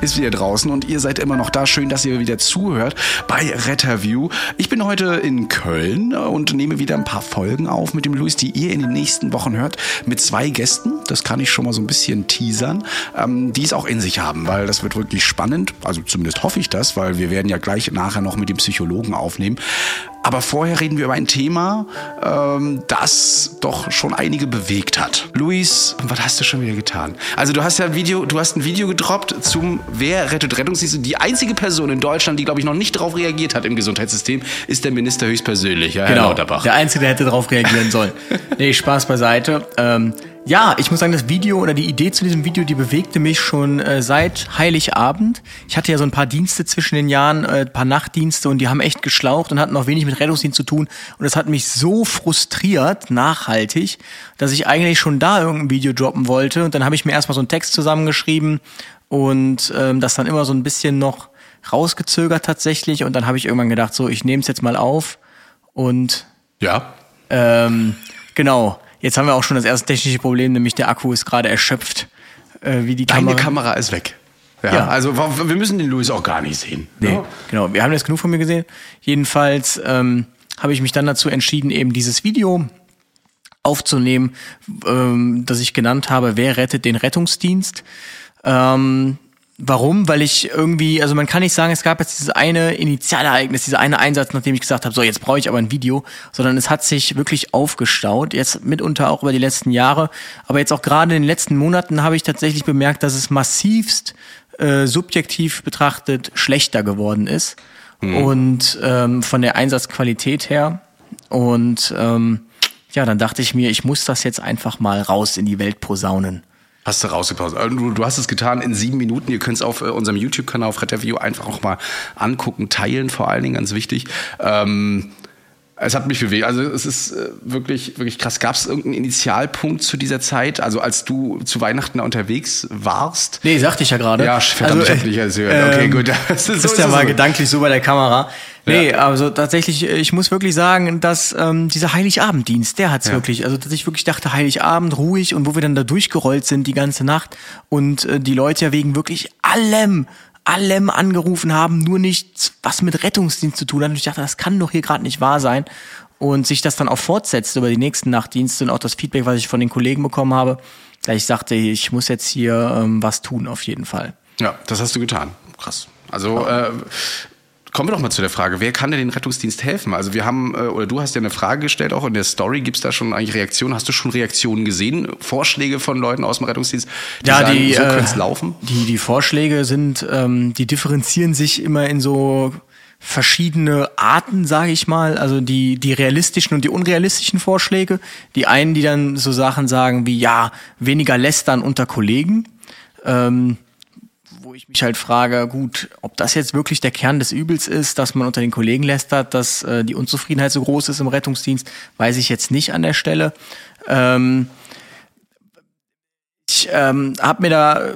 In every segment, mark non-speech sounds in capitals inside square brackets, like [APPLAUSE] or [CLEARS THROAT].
ist wieder draußen und ihr seid immer noch da. Schön, dass ihr wieder zuhört bei Retterview. Ich bin heute in Köln und nehme wieder ein paar Folgen auf mit dem Luis, die ihr in den nächsten Wochen hört, mit zwei Gästen. Das kann ich schon mal so ein bisschen teasern, ähm, die es auch in sich haben, weil das wird wirklich spannend. Also zumindest hoffe ich das, weil wir werden ja gleich nachher noch mit dem Psychologen aufnehmen. Aber vorher reden wir über ein Thema, ähm, das doch schon einige bewegt hat. Luis, was hast du schon wieder getan? Also du hast ja ein Video, du hast ein Video gedroppt zum Wer rettet Rettungsdienste. Die einzige Person in Deutschland, die glaube ich noch nicht darauf reagiert hat im Gesundheitssystem, ist der Minister höchstpersönlich, ja, Herr Genau, Lauterbach. der Einzige, der hätte darauf reagieren sollen. [LAUGHS] nee, Spaß beiseite. Ähm, ja, ich muss sagen, das Video oder die Idee zu diesem Video, die bewegte mich schon äh, seit Heiligabend. Ich hatte ja so ein paar Dienste zwischen den Jahren, äh, ein paar Nachtdienste und die haben echt geschlaucht und hatten auch wenig mit Rettungsdienst zu tun. Und das hat mich so frustriert, nachhaltig, dass ich eigentlich schon da irgendein Video droppen wollte. Und dann habe ich mir erstmal so einen Text zusammengeschrieben und ähm, das dann immer so ein bisschen noch rausgezögert tatsächlich. Und dann habe ich irgendwann gedacht, so, ich nehme es jetzt mal auf und Ja. ähm, genau. Jetzt haben wir auch schon das erste technische Problem, nämlich der Akku ist gerade erschöpft. Äh, wie die Deine Kamera. Kamera ist weg. Ja, Ja. also wir müssen den Luis auch gar nicht sehen. Nee, Ja. genau. Wir haben jetzt genug von mir gesehen. Jedenfalls ähm, habe ich mich dann dazu entschieden, eben dieses Video aufzunehmen, ähm, das ich genannt habe, wer rettet den Rettungsdienst? Ähm, warum? Weil ich irgendwie, also man kann nicht sagen, es gab jetzt dieses eine Initialereignis, dieser eine Einsatz, nachdem ich gesagt habe, so jetzt brauche ich aber ein Video, sondern es hat sich wirklich aufgestaut, jetzt mitunter auch über die letzten Jahre, aber jetzt auch gerade in den letzten Monaten habe ich tatsächlich bemerkt, dass es massivst äh, subjektiv betrachtet schlechter geworden ist und ähm, von der Einsatzqualität her und ähm, ja, dann dachte ich mir, ich muss das jetzt einfach mal raus in die Welt posaunen. Hast du rausgepasst. Also Du, du hast es getan in sieben Minuten. Ihr könnt es auf äh, unserem YouTube-Kanal auf Retterview einfach auch mal angucken, teilen, vor allen Dingen ganz wichtig. Ähm, es hat mich bewegt. Also es ist äh, wirklich, wirklich krass. Gab es irgendeinen Initialpunkt zu dieser Zeit? Also als du zu Weihnachten unterwegs warst? Nee, sagte ich ja gerade. Ja, verdammt, ich hab dich alles gehört. Okay, gut. [LAUGHS] Das ist- so ist ja mal so. gedanklich so bei der Kamera. Nee, Ja. also tatsächlich, ich muss wirklich sagen, dass ähm, dieser Heiligabenddienst, der hat's Ja. wirklich, also dass ich wirklich dachte, Heiligabend, ruhig und wo wir dann da durchgerollt sind die ganze Nacht und äh, die Leute ja wegen wirklich allem, allem angerufen haben, nur nichts, was mit Rettungsdienst zu tun hat. Und ich dachte, das kann doch hier gerade nicht wahr sein. Und sich das dann auch fortsetzt über die nächsten Nachtdienste und auch das Feedback, was ich von den Kollegen bekommen habe, da ich sagte, ich muss jetzt hier ähm, was tun auf jeden Fall. Ja, das hast du getan. Krass. Also äh, kommen wir doch mal zu der Frage, wer kann denn den Rettungsdienst helfen? Also wir haben, äh, oder du hast ja eine Frage gestellt, auch in der Story, gibt es da schon eigentlich Reaktionen? Hast du schon Reaktionen gesehen? Vorschläge von Leuten aus dem Rettungsdienst, die Ja, sagen, die, so äh, laufen? Die, die Vorschläge sind, ähm, die differenzieren sich immer in so verschiedene Arten, sage ich mal. Also die, die realistischen und die unrealistischen Vorschläge. Die einen, die dann so Sachen sagen wie, ja, weniger lästern unter Kollegen. Ähm, wo ich mich halt frage, gut, ob das jetzt wirklich der Kern des Übels ist, dass man unter den Kollegen lästert, dass äh, die Unzufriedenheit so groß ist im Rettungsdienst, weiß ich jetzt nicht an der Stelle. Ähm, ich ähm, habe mir da äh,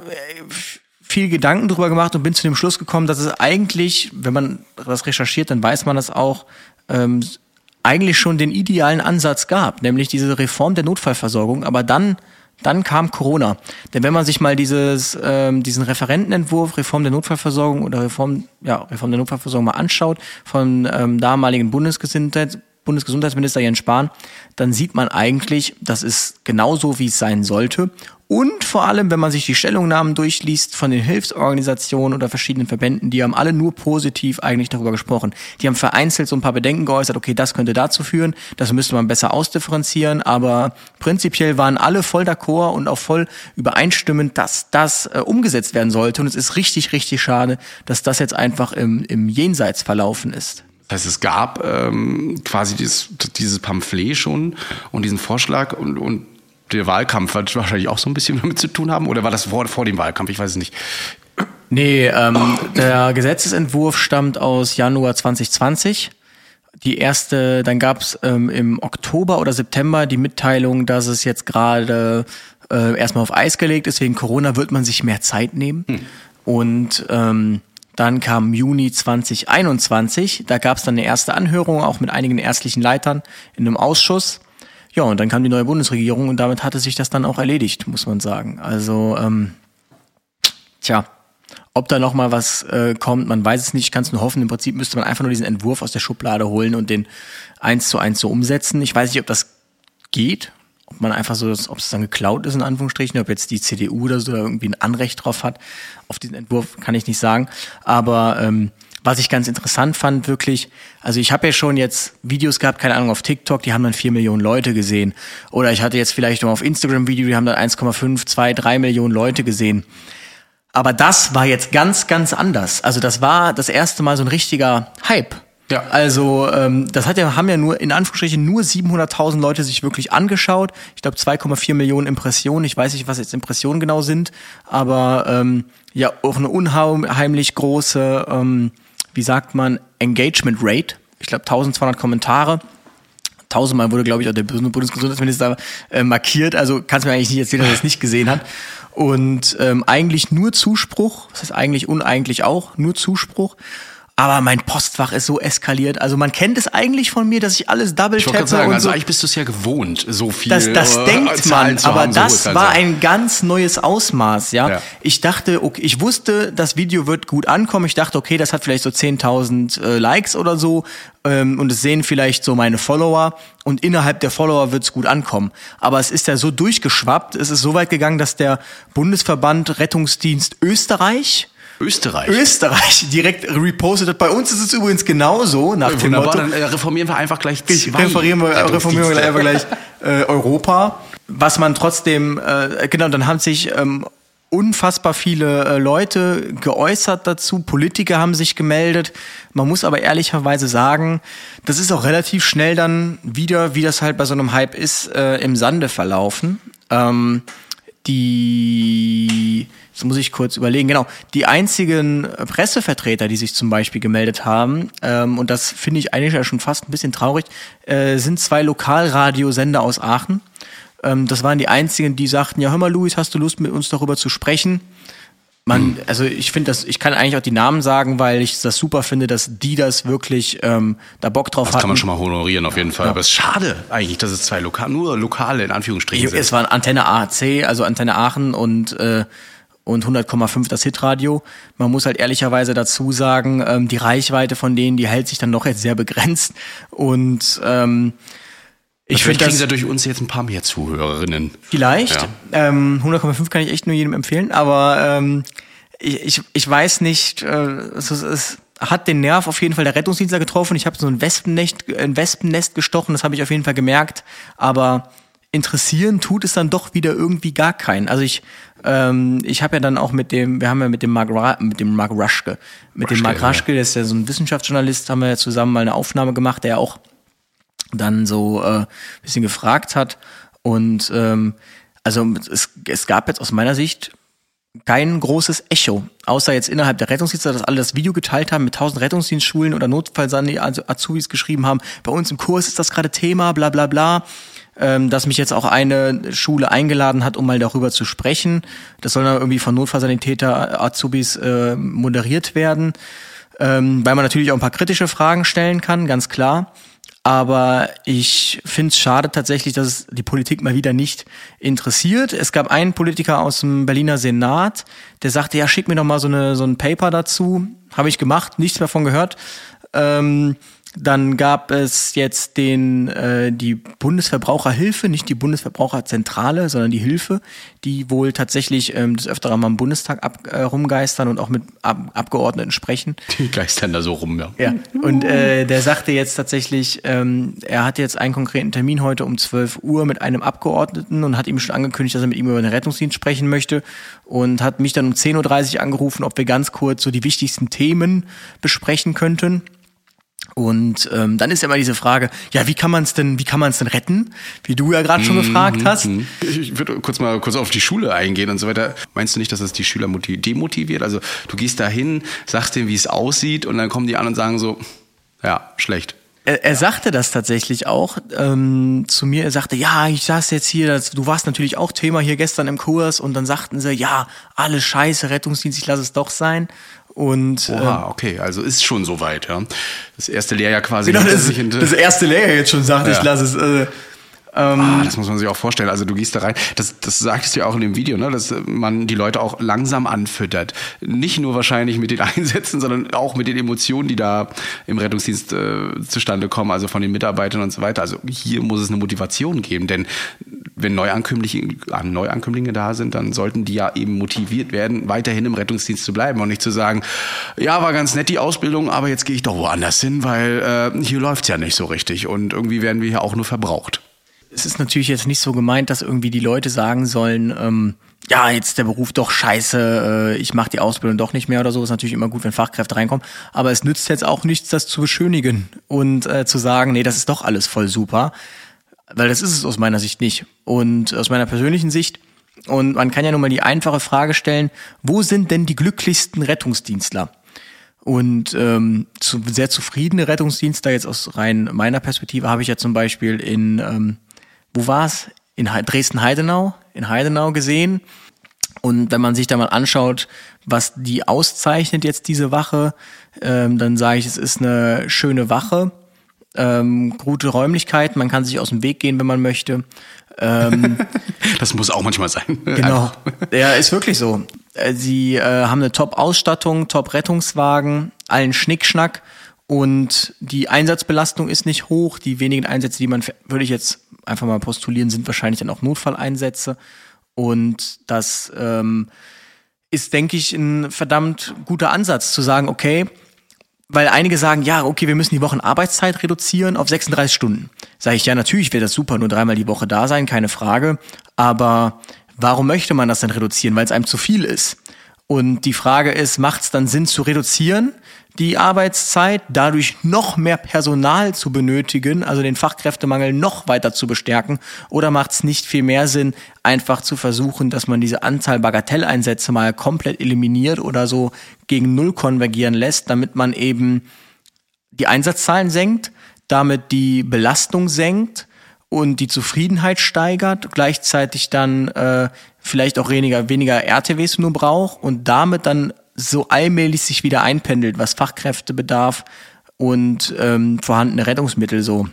viel Gedanken drüber gemacht und bin zu dem Schluss gekommen, dass es eigentlich, wenn man das recherchiert, dann weiß man das auch, ähm, eigentlich schon den idealen Ansatz gab, nämlich diese Reform der Notfallversorgung, aber dann dann kam Corona. Denn wenn man sich mal dieses, ähm, diesen Referentenentwurf Reform der Notfallversorgung oder Reform, ja, Reform der Notfallversorgung mal anschaut von ähm, damaligen Bundesgesundheits Bundesgesundheitsminister Jens Spahn, dann sieht man eigentlich, das ist genauso, wie es sein sollte. Und vor allem, wenn man sich die Stellungnahmen durchliest von den Hilfsorganisationen oder verschiedenen Verbänden, die haben alle nur positiv eigentlich darüber gesprochen. Die haben vereinzelt so ein paar Bedenken geäußert, okay, das könnte dazu führen, das müsste man besser ausdifferenzieren, aber prinzipiell waren alle voll d'accord und auch voll übereinstimmend, dass das äh, umgesetzt werden sollte. Und es ist richtig, richtig schade, dass das jetzt einfach im, im Jenseits verlaufen ist. Das heißt, es gab ähm, quasi dieses, dieses Pamphlet schon und diesen Vorschlag und, und der Wahlkampf wird wahrscheinlich auch so ein bisschen damit zu tun haben. Oder war das vor, vor dem Wahlkampf? Ich weiß es nicht. Nee, ähm, der Gesetzesentwurf stammt aus Januar 2020. Die erste, dann gab es ähm, im Oktober oder September die Mitteilung, dass es jetzt gerade äh, erstmal auf Eis gelegt ist. Wegen Corona wird man sich mehr Zeit nehmen. Und ähm, dann kam Juni 2021. Da gab es dann eine erste Anhörung, auch mit einigen ärztlichen Leitern in einem Ausschuss. Ja, und dann kam die neue Bundesregierung und damit hatte sich das dann auch erledigt, muss man sagen. Also, ähm, tja, ob da noch mal was äh, kommt, man weiß es nicht, ich kann es nur hoffen. Im Prinzip müsste man einfach nur diesen Entwurf aus der Schublade holen und den eins zu eins so umsetzen. Ich weiß nicht, ob das geht, ob man einfach so, ob es dann geklaut ist in Anführungsstrichen, ob jetzt die CDU oder so irgendwie ein Anrecht drauf hat. Auf diesen Entwurf kann ich nicht sagen. Aber ähm, was ich ganz interessant fand, wirklich, also ich habe ja schon jetzt Videos gehabt, keine Ahnung, auf TikTok, die haben dann vier Millionen Leute gesehen. Oder ich hatte jetzt vielleicht noch auf Instagram Video, die haben dann 1,5, 2, 3 Millionen Leute gesehen. Aber das war jetzt ganz, ganz anders. Also das war das erste Mal so ein richtiger Hype. Ja. Also ähm, das hat ja, haben ja nur in Anführungsstrichen nur 700.000 Leute sich wirklich angeschaut. Ich glaube 2,4 Millionen Impressionen. Ich weiß nicht, was jetzt Impressionen genau sind, aber ähm, ja auch eine unheimlich große, ähm, wie sagt man, Engagement Rate. Ich glaube 1200 Kommentare. Tausendmal wurde, glaube ich, auch der Bundesgesundheitsminister äh, markiert. Also kannst du mir eigentlich nicht erzählen, dass er es nicht gesehen hat. Und ähm, eigentlich nur Zuspruch, das heißt eigentlich uneigentlich auch, nur Zuspruch. Aber mein Postfach ist so eskaliert. Also man kennt es eigentlich von mir, dass ich alles double Ich tappe sagen, und also so. eigentlich bist du es ja gewohnt, so viel. Das, das äh, denkt man, aber haben, so das Uhrzahlen war haben. ein ganz neues Ausmaß, ja. Ja. Ich dachte, okay, ich wusste, das Video wird gut ankommen. Ich dachte, okay, das hat vielleicht so 10.000 äh, Likes oder so ähm, und es sehen vielleicht so meine Follower und innerhalb der Follower wird es gut ankommen. Aber es ist ja so durchgeschwappt, es ist so weit gegangen, dass der Bundesverband Rettungsdienst Österreich Österreich. Österreich direkt repostet hat. Bei uns ist es übrigens genauso, nach dem Motto. dann äh, reformieren wir einfach gleich zwei Referieren wir, reformieren wir einfach gleich [LAUGHS] äh, Europa. Was man trotzdem, äh, genau, dann haben sich ähm, unfassbar viele äh, Leute geäußert dazu, Politiker haben sich gemeldet. Man muss aber ehrlicherweise sagen, das ist auch relativ schnell dann wieder, wie das halt bei so einem Hype ist, äh, im Sande verlaufen. Ähm, die, jetzt muss ich kurz überlegen, genau, die einzigen Pressevertreter, die sich zum Beispiel gemeldet haben, ähm, und das finde ich eigentlich ja schon fast ein bisschen traurig, äh, sind zwei Lokalradiosender aus Aachen. Ähm, das waren die einzigen, die sagten, ja hör mal, Luis, hast du Lust mit uns darüber zu sprechen? Man, also ich finde das, ich kann eigentlich auch die Namen sagen, weil ich das super finde, dass die das wirklich ähm, da Bock drauf Das hatten. kann man schon mal honorieren, auf jeden Fall. Aber es ist schade eigentlich, dass es zwei lokal, nur lokale in Anführungsstrichen sind. Es waren Antenne AAC, also Antenne Aachen und äh, und 100,5 das Hitradio. Man muss halt ehrlicherweise dazu sagen, ähm, die Reichweite von denen, die hält sich dann doch jetzt sehr begrenzt. Und ähm, ich finde kriegen sie durch uns jetzt ein paar mehr Zuhörerinnen. vielleicht. Ja. Ähm, 100,5 kann ich echt nur jedem empfehlen, aber ähm, ich, ich, ich weiß nicht, äh, es, ist- es hat den Nerv auf jeden Fall der Rettungsdienst da getroffen. Ich habe so ein Wespennest, ein Wespennest gestochen, das habe ich auf jeden Fall gemerkt. Aber interessieren tut es dann doch wieder irgendwie gar keinen. Also ich, ähm, ich habe ja dann auch mit dem, wir haben ja mit dem Mark, Ra mit dem Mark Ruschke, mit dem Mark ja. Ruschke, der ist ja so ein Wissenschaftsjournalist, haben wir ja zusammen mal eine Aufnahme gemacht, der ja auch dann so äh, bisschen gefragt hat. Und ähm, also es, es gab jetzt aus meiner Sicht kein großes Echo, außer jetzt innerhalb der Rettungsdienste, dass alle das Video geteilt haben mit tausend Rettungsdienstschulen oder Notfallsani, also Azubis geschrieben haben, bei uns im Kurs ist das gerade Thema, bla bla bla. Ähm, dass mich jetzt auch eine Schule eingeladen hat, um mal darüber zu sprechen. Das soll dann irgendwie von Notfallsanitäter Azubis äh, moderiert werden, ähm, weil man natürlich auch ein paar kritische Fragen stellen kann, ganz klar. Aber ich finde es schade tatsächlich, dass es die Politik mal wieder nicht interessiert. Es gab einen Politiker aus dem Berliner Senat, der sagte, ja, schick mir doch mal so, eine, so ein Paper dazu. Habe ich gemacht, nichts mehr von gehört. Ähm, dann gab es jetzt den äh, die Bundesverbraucherhilfe, nicht die Bundesverbraucherzentrale, sondern die Hilfe, die wohl tatsächlich ähm, des Öfteren mal im Bundestag ab, äh, rumgeistern und auch mit Ab Abgeordneten sprechen. Die geistern da so rum, ja. Ja, und äh, der sagte jetzt tatsächlich, ähm, er hat jetzt einen konkreten Termin heute um 12 Uhr mit einem Abgeordneten und hat ihm schon angekündigt, dass er mit ihm über den Rettungsdienst sprechen möchte und hat mich dann um 10.30 Uhr angerufen, ob wir ganz kurz so die wichtigsten Themen besprechen könnten. Und ähm, dann ist ja immer diese Frage, ja, wie kann man es denn, wie kann man es denn retten? Wie du ja gerade schon gefragt hast. Ich, ich würde kurz mal kurz auf die Schule eingehen und so weiter. Meinst du nicht, dass das die Schüler motiv- demotiviert? Also du gehst da hin, sagst denen, wie es aussieht und dann kommen die an und sagen so, ja, schlecht. Er, er sagte das tatsächlich auch ähm, zu mir. Er sagte, ja, ich saß jetzt hier, das, du warst natürlich auch Thema hier gestern im Kurs und dann sagten sie, ja, alles scheiße, Rettungsdienst, ich lasse es doch sein. Und ähm, Oha, okay, also ist schon soweit, ja. Das erste Lehrjahr quasi genau, das, das erste Lehrjahr jetzt schon sagt, Ja. ich lasse es. Äh, Ah, das muss man sich auch vorstellen. Also du gehst da rein. Das, das sagtest du ja auch in dem Video, ne? dass man die Leute auch langsam anfüttert. Nicht nur wahrscheinlich mit den [LAUGHS] Einsätzen, sondern auch mit den Emotionen, die da im Rettungsdienst äh, zustande kommen, also von den Mitarbeitern und so weiter. Also hier muss es eine Motivation geben, denn wenn Neuankömmlinge, Neuankömmlinge da sind, dann sollten die ja eben motiviert werden, weiterhin im Rettungsdienst zu bleiben und nicht zu sagen, ja, war ganz nett die Ausbildung, aber jetzt gehe ich doch woanders hin, weil äh, hier läuft's ja nicht so richtig und irgendwie werden wir hier auch nur verbraucht. Es ist natürlich jetzt nicht so gemeint, dass irgendwie die Leute sagen sollen, ähm, ja, jetzt der Beruf doch scheiße, äh, ich mache die Ausbildung doch nicht mehr oder so. Ist natürlich immer gut, wenn Fachkräfte reinkommen. Aber es nützt jetzt auch nichts, das zu beschönigen und äh, zu sagen, nee, das ist doch alles voll super. Weil das ist es aus meiner Sicht nicht. Und aus meiner persönlichen Sicht. Und man kann ja nun mal die einfache Frage stellen, wo sind denn die glücklichsten Rettungsdienstler? Und ähm, zu, sehr zufriedene Rettungsdienstler, jetzt aus rein meiner Perspektive, habe ich ja zum Beispiel in, ähm, wo war's? In He- Dresden-Heidenau, in Heidenau gesehen. Und wenn man sich da mal anschaut, was die auszeichnet jetzt diese Wache, ähm, dann sage ich, es ist eine schöne Wache, ähm, gute Räumlichkeiten, man kann sich aus dem Weg gehen, wenn man möchte. [LAUGHS] Das muss auch manchmal sein. Genau. [LAUGHS] Ja, ist wirklich so. Äh, Sie äh, haben eine Top-Ausstattung, Top-Rettungswagen, allen Schnickschnack und die Einsatzbelastung ist nicht hoch. Die wenigen Einsätze, die man, würde ich jetzt einfach mal postulieren, sind wahrscheinlich dann auch Notfalleinsätze. Und das ähm, ist, denke ich, ein verdammt guter Ansatz zu sagen, okay, weil einige sagen, ja, okay, wir müssen die Wochenarbeitszeit reduzieren auf 36 Stunden. Sage ich, ja, natürlich wäre das super, nur dreimal die Woche da sein, keine Frage. Aber warum möchte man das denn reduzieren? Weil es einem zu viel ist. Und die Frage ist, macht es dann Sinn zu reduzieren, die Arbeitszeit, dadurch noch mehr Personal zu benötigen, also den Fachkräftemangel noch weiter zu bestärken? Oder macht es nicht viel mehr Sinn, einfach zu versuchen, dass man diese Anzahl Bagatelleinsätze mal komplett eliminiert oder so gegen Null konvergieren lässt, damit man eben die Einsatzzahlen senkt, damit die Belastung senkt und die Zufriedenheit steigert, gleichzeitig dann äh, vielleicht auch weniger, weniger RTWs nur braucht und damit dann so allmählich sich wieder einpendelt, was Fachkräftebedarf und ähm, vorhandene Rettungsmittel so.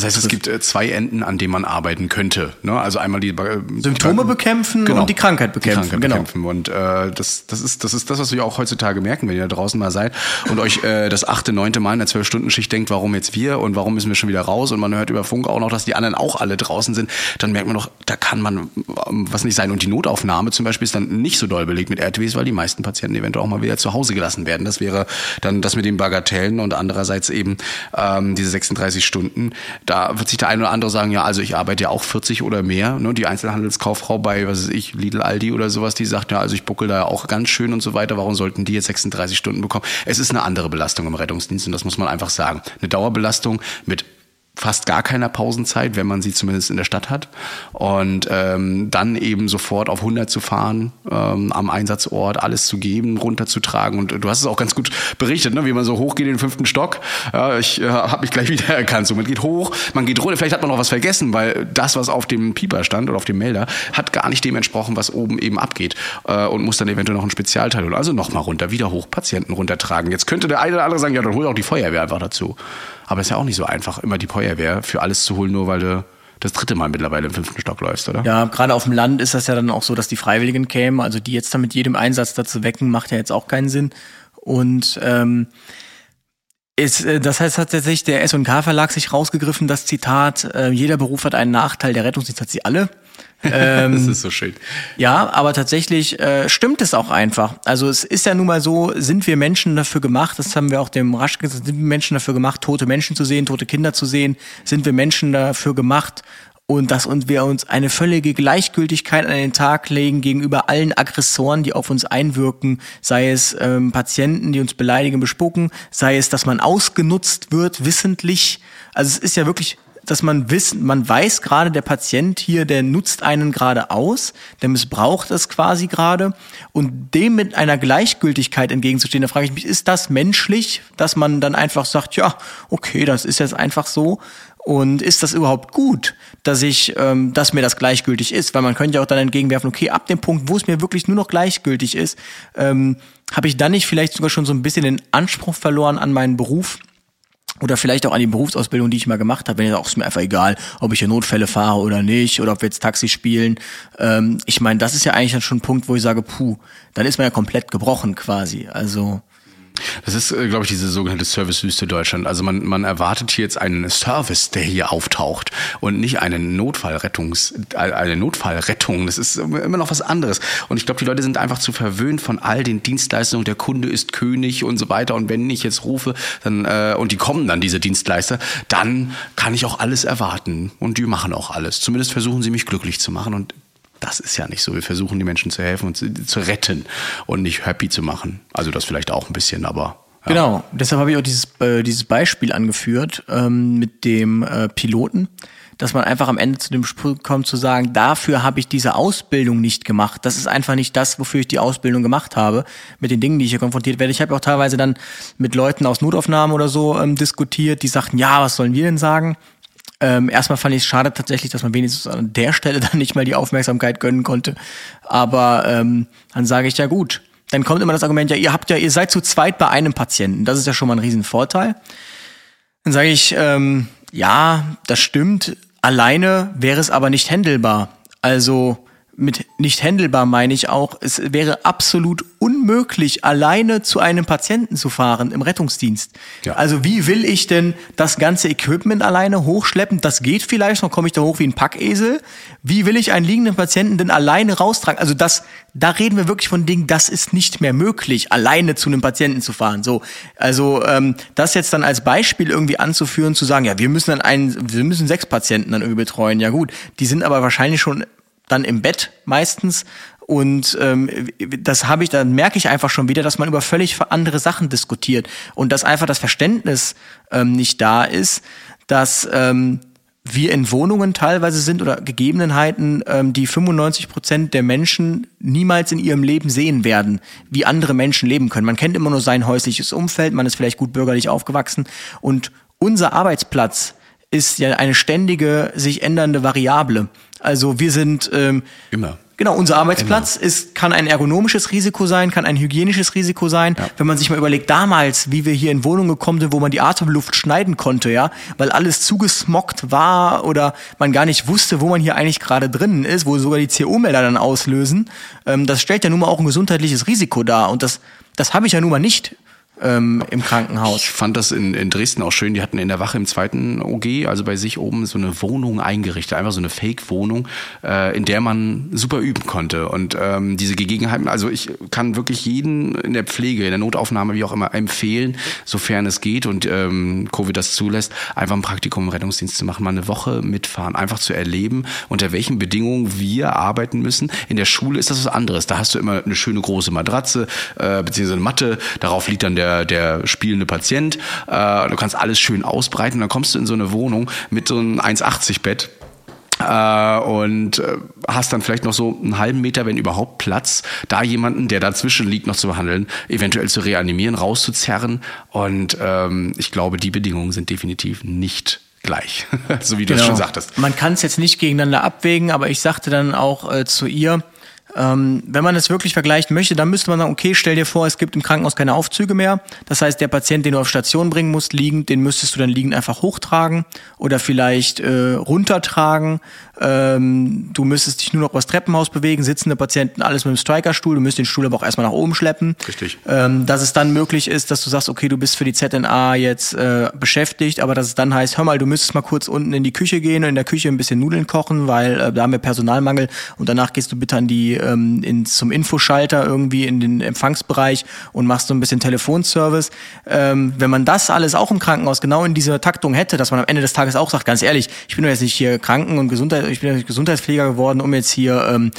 Das heißt, es gibt äh, zwei Enden, an denen man arbeiten könnte. Ne? Also einmal die äh, Symptome bekämpfen und die Krankheit bekämpfen, Die Krankheit genau. bekämpfen. Und äh, das, das, ist, das ist das, was wir auch heutzutage merken, wenn ihr da draußen mal seid und euch äh, das achte, neunte Mal in der Zwölf-Stunden-Schicht denkt, warum jetzt wir und warum müssen wir schon wieder raus und man hört über Funk auch noch, dass die anderen auch alle draußen sind, dann merkt man doch, da kann man ähm, was nicht sein. Und die Notaufnahme zum Beispiel ist dann nicht so doll belegt mit RTWs, weil die meisten Patienten eventuell auch mal wieder zu Hause gelassen werden. Das wäre dann das mit den Bagatellen und andererseits eben ähm, diese 36 Stunden. Da wird sich der eine oder andere sagen, ja, also ich arbeite ja auch 40 oder mehr. Ne? Die Einzelhandelskauffrau bei, was weiß ich, Lidl, Aldi oder sowas, die sagt, ja, also ich buckel da ja auch ganz schön und so weiter. Warum sollten die jetzt 36 Stunden bekommen? Es ist eine andere Belastung im Rettungsdienst und das muss man einfach sagen. Eine Dauerbelastung mit fast gar keiner Pausenzeit, wenn man sie zumindest in der Stadt hat. Und ähm, dann eben sofort auf 100 zu fahren, ähm, am Einsatzort alles zu geben, runterzutragen. Und du hast es auch ganz gut berichtet, ne? wie man so hochgeht in den fünften Stock. Ja, ich äh, habe mich gleich [LAUGHS] wieder erkannt. So, man geht hoch, man geht runter. Vielleicht hat man noch was vergessen, weil das, was auf dem Pieper stand oder auf dem Melder, hat gar nicht dem entsprochen, was oben eben abgeht. Äh, und muss dann eventuell noch ein Spezialteil holen. Also nochmal runter, wieder hoch, Patienten runtertragen. Jetzt könnte der eine oder andere sagen, ja, dann hol auch die Feuerwehr einfach dazu. Aber es ist ja auch nicht so einfach, immer die Feuerwehr für alles zu holen, nur weil du das dritte Mal mittlerweile im fünften Stock läufst, oder? Ja, gerade auf dem Land ist das ja dann auch so, dass die Freiwilligen kämen. Also die jetzt dann mit jedem Einsatz dazu wecken, macht ja jetzt auch keinen Sinn. Und ähm, ist, äh, das heißt tatsächlich, der S&K Verlag sich rausgegriffen, das Zitat, äh, jeder Beruf hat einen Nachteil, der Rettungsdienst hat sie alle. Ähm, das ist so schön. Ja, aber tatsächlich äh, stimmt es auch einfach. Also es ist ja nun mal so, sind wir Menschen dafür gemacht, das haben wir auch dem Rasch gesagt, sind wir Menschen dafür gemacht, tote Menschen zu sehen, tote Kinder zu sehen, sind wir Menschen dafür gemacht, und dass uns wir uns eine völlige Gleichgültigkeit an den Tag legen gegenüber allen Aggressoren, die auf uns einwirken, sei es ähm, Patienten, die uns beleidigen, bespucken, sei es, dass man ausgenutzt wird, wissentlich. Also es ist ja wirklich dass man wissen, man weiß gerade, der Patient hier, der nutzt einen gerade aus, der missbraucht es quasi gerade. Und dem mit einer Gleichgültigkeit entgegenzustehen, da frage ich mich, ist das menschlich, dass man dann einfach sagt, ja, okay, das ist jetzt einfach so? Und ist das überhaupt gut, dass ich, ähm, dass mir das gleichgültig ist? Weil man könnte ja auch dann entgegenwerfen, okay, ab dem Punkt, wo es mir wirklich nur noch gleichgültig ist, ähm, habe ich dann nicht vielleicht sogar schon so ein bisschen den Anspruch verloren an meinen Beruf oder vielleicht auch an die Berufsausbildung, die ich mal gemacht habe, wenn jetzt auch ist mir einfach egal, ob ich hier Notfälle fahre oder nicht oder ob wir jetzt Taxi spielen. Ähm, ich meine, das ist ja eigentlich dann schon ein Punkt, wo ich sage, puh, dann ist man ja komplett gebrochen quasi. Also das ist, äh, glaube ich, diese sogenannte Servicewüste Deutschland. Also man, man erwartet hier jetzt einen Service, der hier auftaucht und nicht eine Notfallrettungs, äh, eine Notfallrettung. Das ist immer noch was anderes. Und ich glaube, die Leute sind einfach zu verwöhnt von all den Dienstleistungen. Der Kunde ist König und so weiter. Und wenn ich jetzt rufe, dann äh, und die kommen dann diese Dienstleister, dann kann ich auch alles erwarten. Und die machen auch alles. Zumindest versuchen sie mich glücklich zu machen. Und das ist ja nicht so. Wir versuchen, die Menschen zu helfen und zu, retten und nicht happy zu machen. Also das vielleicht auch ein bisschen, aber. Ja. Genau, deshalb habe ich auch dieses, äh, dieses Beispiel angeführt ähm, mit dem äh, Piloten, dass man einfach am Ende zu dem Spruch kommt zu sagen, dafür habe ich diese Ausbildung nicht gemacht. Das ist einfach nicht das, wofür ich die Ausbildung gemacht habe, mit den Dingen, die ich hier konfrontiert werde. Ich habe auch teilweise dann mit Leuten aus Notaufnahmen oder so ähm, diskutiert, die sagten, ja, was sollen wir denn sagen? Ähm, erstmal fand ich es schade tatsächlich, dass man wenigstens an der Stelle [LAUGHS] dann nicht mal die Aufmerksamkeit gönnen konnte. Aber ähm, dann sage ich ja gut. Dann kommt immer das Argument, ja, ihr habt ja, ihr seid zu zweit bei einem Patienten. Das ist ja schon mal ein Riesenvorteil. Dann sage ich, ähm, ja, das stimmt. Alleine wäre es aber nicht händelbar. Also mit nicht händelbar meine ich auch, es wäre absolut unmöglich, alleine zu einem Patienten zu fahren im Rettungsdienst. Ja. Also wie will ich denn das ganze Equipment alleine hochschleppen? Das geht vielleicht, noch komme ich da hoch wie ein Packesel. Wie will ich einen liegenden Patienten denn alleine raustragen? Also das, da reden wir wirklich von Dingen, das ist nicht mehr möglich, alleine zu einem Patienten zu fahren. So, also ähm, das jetzt dann als Beispiel irgendwie anzuführen, zu sagen, ja, wir müssen dann einen, wir müssen sechs Patienten dann irgendwie betreuen. Ja gut, die sind aber wahrscheinlich schon dann im Bett meistens. Und ähm, das habe ich, dann merke ich einfach schon wieder, dass man über völlig andere Sachen diskutiert und dass einfach das Verständnis ähm, nicht da ist, dass ähm, wir in Wohnungen teilweise sind oder Gegebenheiten, ähm, die 95 Prozent der Menschen niemals in ihrem Leben sehen werden, wie andere Menschen leben können. Man kennt immer nur sein häusliches Umfeld, man ist vielleicht gut bürgerlich aufgewachsen und unser Arbeitsplatz ist ja eine ständige, sich ändernde Variable. Also wir sind ähm, immer. Genau, unser Arbeitsplatz Immer. ist, kann ein ergonomisches Risiko sein, kann ein hygienisches Risiko sein. Ja. Wenn man sich mal überlegt, damals, wie wir hier in Wohnungen gekommen sind, wo man die Atemluft schneiden konnte, ja, weil alles zugesmockt war oder man gar nicht wusste, wo man hier eigentlich gerade drinnen ist, wo sogar die CO-Melder dann auslösen, ähm, das stellt ja nun mal auch ein gesundheitliches Risiko dar. Und das, das habe ich ja nun mal nicht ähm, im Krankenhaus. Ich fand das in, in Dresden auch schön. Die hatten in der Wache im zweiten OG, also bei sich oben, so eine Wohnung eingerichtet, einfach so eine Fake-Wohnung, äh, in der man super üben konnte. Und ähm, diese Gegebenheiten, also ich kann wirklich jeden in der Pflege, in der Notaufnahme, wie auch immer, empfehlen, sofern es geht und ähm, Covid das zulässt, einfach ein Praktikum im Rettungsdienst zu machen, mal eine Woche mitfahren, einfach zu erleben, unter welchen Bedingungen wir arbeiten müssen. In der Schule ist das was anderes. Da hast du immer eine schöne große Matratze, äh, beziehungsweise eine Matte, darauf liegt dann der der, der spielende Patient. Äh, du kannst alles schön ausbreiten. Und dann kommst du in so eine Wohnung mit so einem 1,80 Bett. Äh, und äh, hast dann vielleicht noch so einen halben Meter, wenn überhaupt Platz, da jemanden, der dazwischen liegt, noch zu behandeln, eventuell zu reanimieren, rauszuzerren. Und ähm, ich glaube, die Bedingungen sind definitiv nicht gleich, [LAUGHS] so wie du es genau. schon sagtest. Man kann es jetzt nicht gegeneinander abwägen, aber ich sagte dann auch äh, zu ihr, ähm, wenn man es wirklich vergleichen möchte, dann müsste man sagen, okay, stell dir vor, es gibt im Krankenhaus keine Aufzüge mehr. Das heißt, der Patient, den du auf Station bringen musst, liegend, den müsstest du dann liegend einfach hochtragen oder vielleicht äh, runtertragen. Ähm, du müsstest dich nur noch übers Treppenhaus bewegen, sitzende Patienten, alles mit dem Strikerstuhl. Du müsstest den Stuhl aber auch erstmal nach oben schleppen. Richtig. Ähm, dass es dann möglich ist, dass du sagst, okay, du bist für die ZNA jetzt äh, beschäftigt, aber dass es dann heißt, hör mal, du müsstest mal kurz unten in die Küche gehen und in der Küche ein bisschen Nudeln kochen, weil äh, da haben wir Personalmangel und danach gehst du bitte an die ähm, in, zum Infoschalter irgendwie in den Empfangsbereich und machst so ein bisschen Telefonservice. Ähm, wenn man das alles auch im Krankenhaus genau in dieser Taktung hätte, dass man am Ende des Tages auch sagt, ganz ehrlich, ich bin doch jetzt nicht hier Kranken- und Gesundheit, ich bin Gesundheitspfleger geworden, um jetzt hier ähm,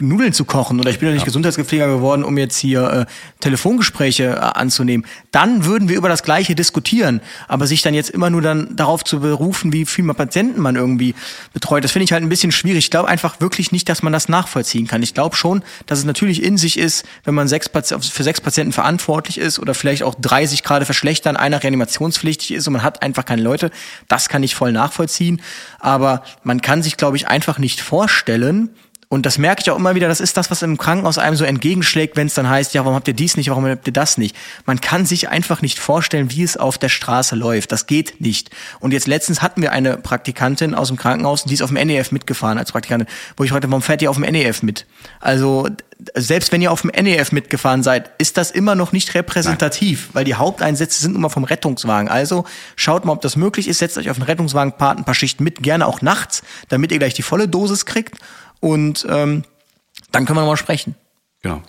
Nudeln zu kochen oder ich bin ja nicht Gesundheitsgepfleger geworden, um jetzt hier äh, Telefongespräche äh, anzunehmen, dann würden wir über das Gleiche diskutieren. Aber sich dann jetzt immer nur dann darauf zu berufen, wie viel Patienten man irgendwie betreut, das finde ich halt ein bisschen schwierig. Ich glaube einfach wirklich nicht, dass man das nachvollziehen kann. Ich glaube schon, dass es natürlich in sich ist, wenn man sechs für sechs Patienten verantwortlich ist oder vielleicht auch drei sich gerade verschlechtern, einer reanimationspflichtig ist und man hat einfach keine Leute. Das kann ich voll nachvollziehen. Aber man kann sich, glaube ich, einfach nicht vorstellen, und das merke ich auch immer wieder, das ist das, was im Krankenhaus einem so entgegenschlägt, wenn es dann heißt, ja, warum habt ihr dies nicht, warum habt ihr das nicht? Man kann sich einfach nicht vorstellen, wie es auf der Straße läuft. Das geht nicht. Und jetzt letztens hatten wir eine Praktikantin aus dem Krankenhaus, die ist auf dem NEF mitgefahren als Praktikantin, wo ich heute, warum fährt ihr auf dem NEF mit? Also selbst wenn ihr auf dem NEF mitgefahren seid, ist das immer noch nicht repräsentativ, weil die Haupteinsätze sind immer vom Rettungswagen. Also schaut mal, ob das möglich ist, setzt euch auf den Rettungswagen, part ein paar Schichten mit, gerne auch nachts, damit ihr gleich die volle Dosis kriegt. Und ähm, dann können wir nochmal sprechen. Genau.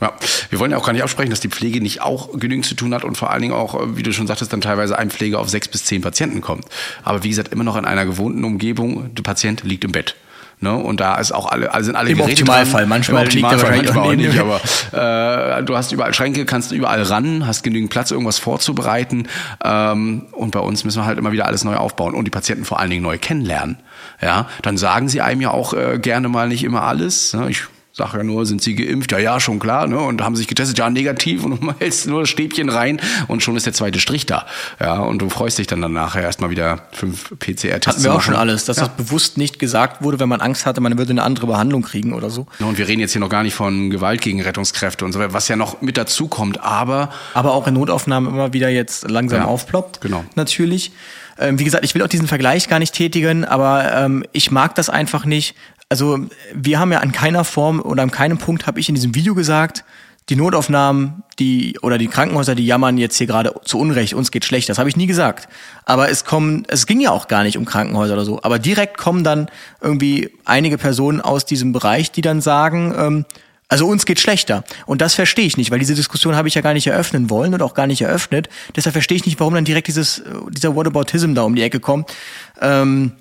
Ja, wir wollen ja auch gar nicht absprechen, dass die Pflege nicht auch genügend zu tun hat und vor allen Dingen auch, äh, wie du schon sagtest, dann teilweise ein Pfleger auf sechs bis zehn Patienten kommt. Aber wie gesagt, immer noch in einer gewohnten Umgebung, der Patient liegt im Bett. Ne? Und da ist auch alle, alle sind alle Im Geräte Optimalfall. dran. Manchmal Im Optimalfall, manchmal auch nicht, aber äh, du hast überall Schränke, kannst überall ran, hast genügend Platz, irgendwas vorzubereiten. Ähm, und bei uns müssen wir halt immer wieder alles neu aufbauen und die Patienten vor allen Dingen neu kennenlernen. Ja, dann sagen sie einem ja auch äh, gerne mal nicht immer alles. Ne? Ich sag ja nur, sind sie geimpft? Ja, ja, schon klar, ne? Und haben sich getestet, ja, negativ und [LAUGHS] du hältst nur das Stäbchen rein und schon ist der zweite Strich da. Ja, und du freust dich dann dann nachher erstmal wieder fünf PCR-Tests Hatten wir auch schon alles, dass ja. das bewusst nicht gesagt wurde, wenn man Angst hatte, man würde eine andere Behandlung kriegen oder so. Ja, Und wir reden jetzt hier noch gar nicht von Gewalt gegen Rettungskräfte und so weiter, was ja noch mit dazu kommt, aber aber auch in Notaufnahmen immer wieder jetzt langsam Ja, aufploppt. genau. Natürlich. Ähm, wie gesagt, ich will auch diesen Vergleich gar nicht tätigen, aber ähm, ich mag das einfach nicht. Also wir haben ja an keiner Form oder an keinem Punkt habe ich in diesem Video gesagt, die Notaufnahmen, die oder die Krankenhäuser, die jammern jetzt hier gerade zu Unrecht, uns geht schlecht. Das habe ich nie gesagt. Aber es kommen, es ging ja auch gar nicht um Krankenhäuser oder so. Aber direkt kommen dann irgendwie einige Personen aus diesem Bereich, die dann sagen, ähm, also uns geht schlechter. Und das verstehe ich nicht, weil diese Diskussion habe ich ja gar nicht eröffnen wollen und auch gar nicht eröffnet. Deshalb verstehe ich nicht, warum dann direkt dieses, äh, dieser Whataboutism da um die Ecke kommt. Ähm,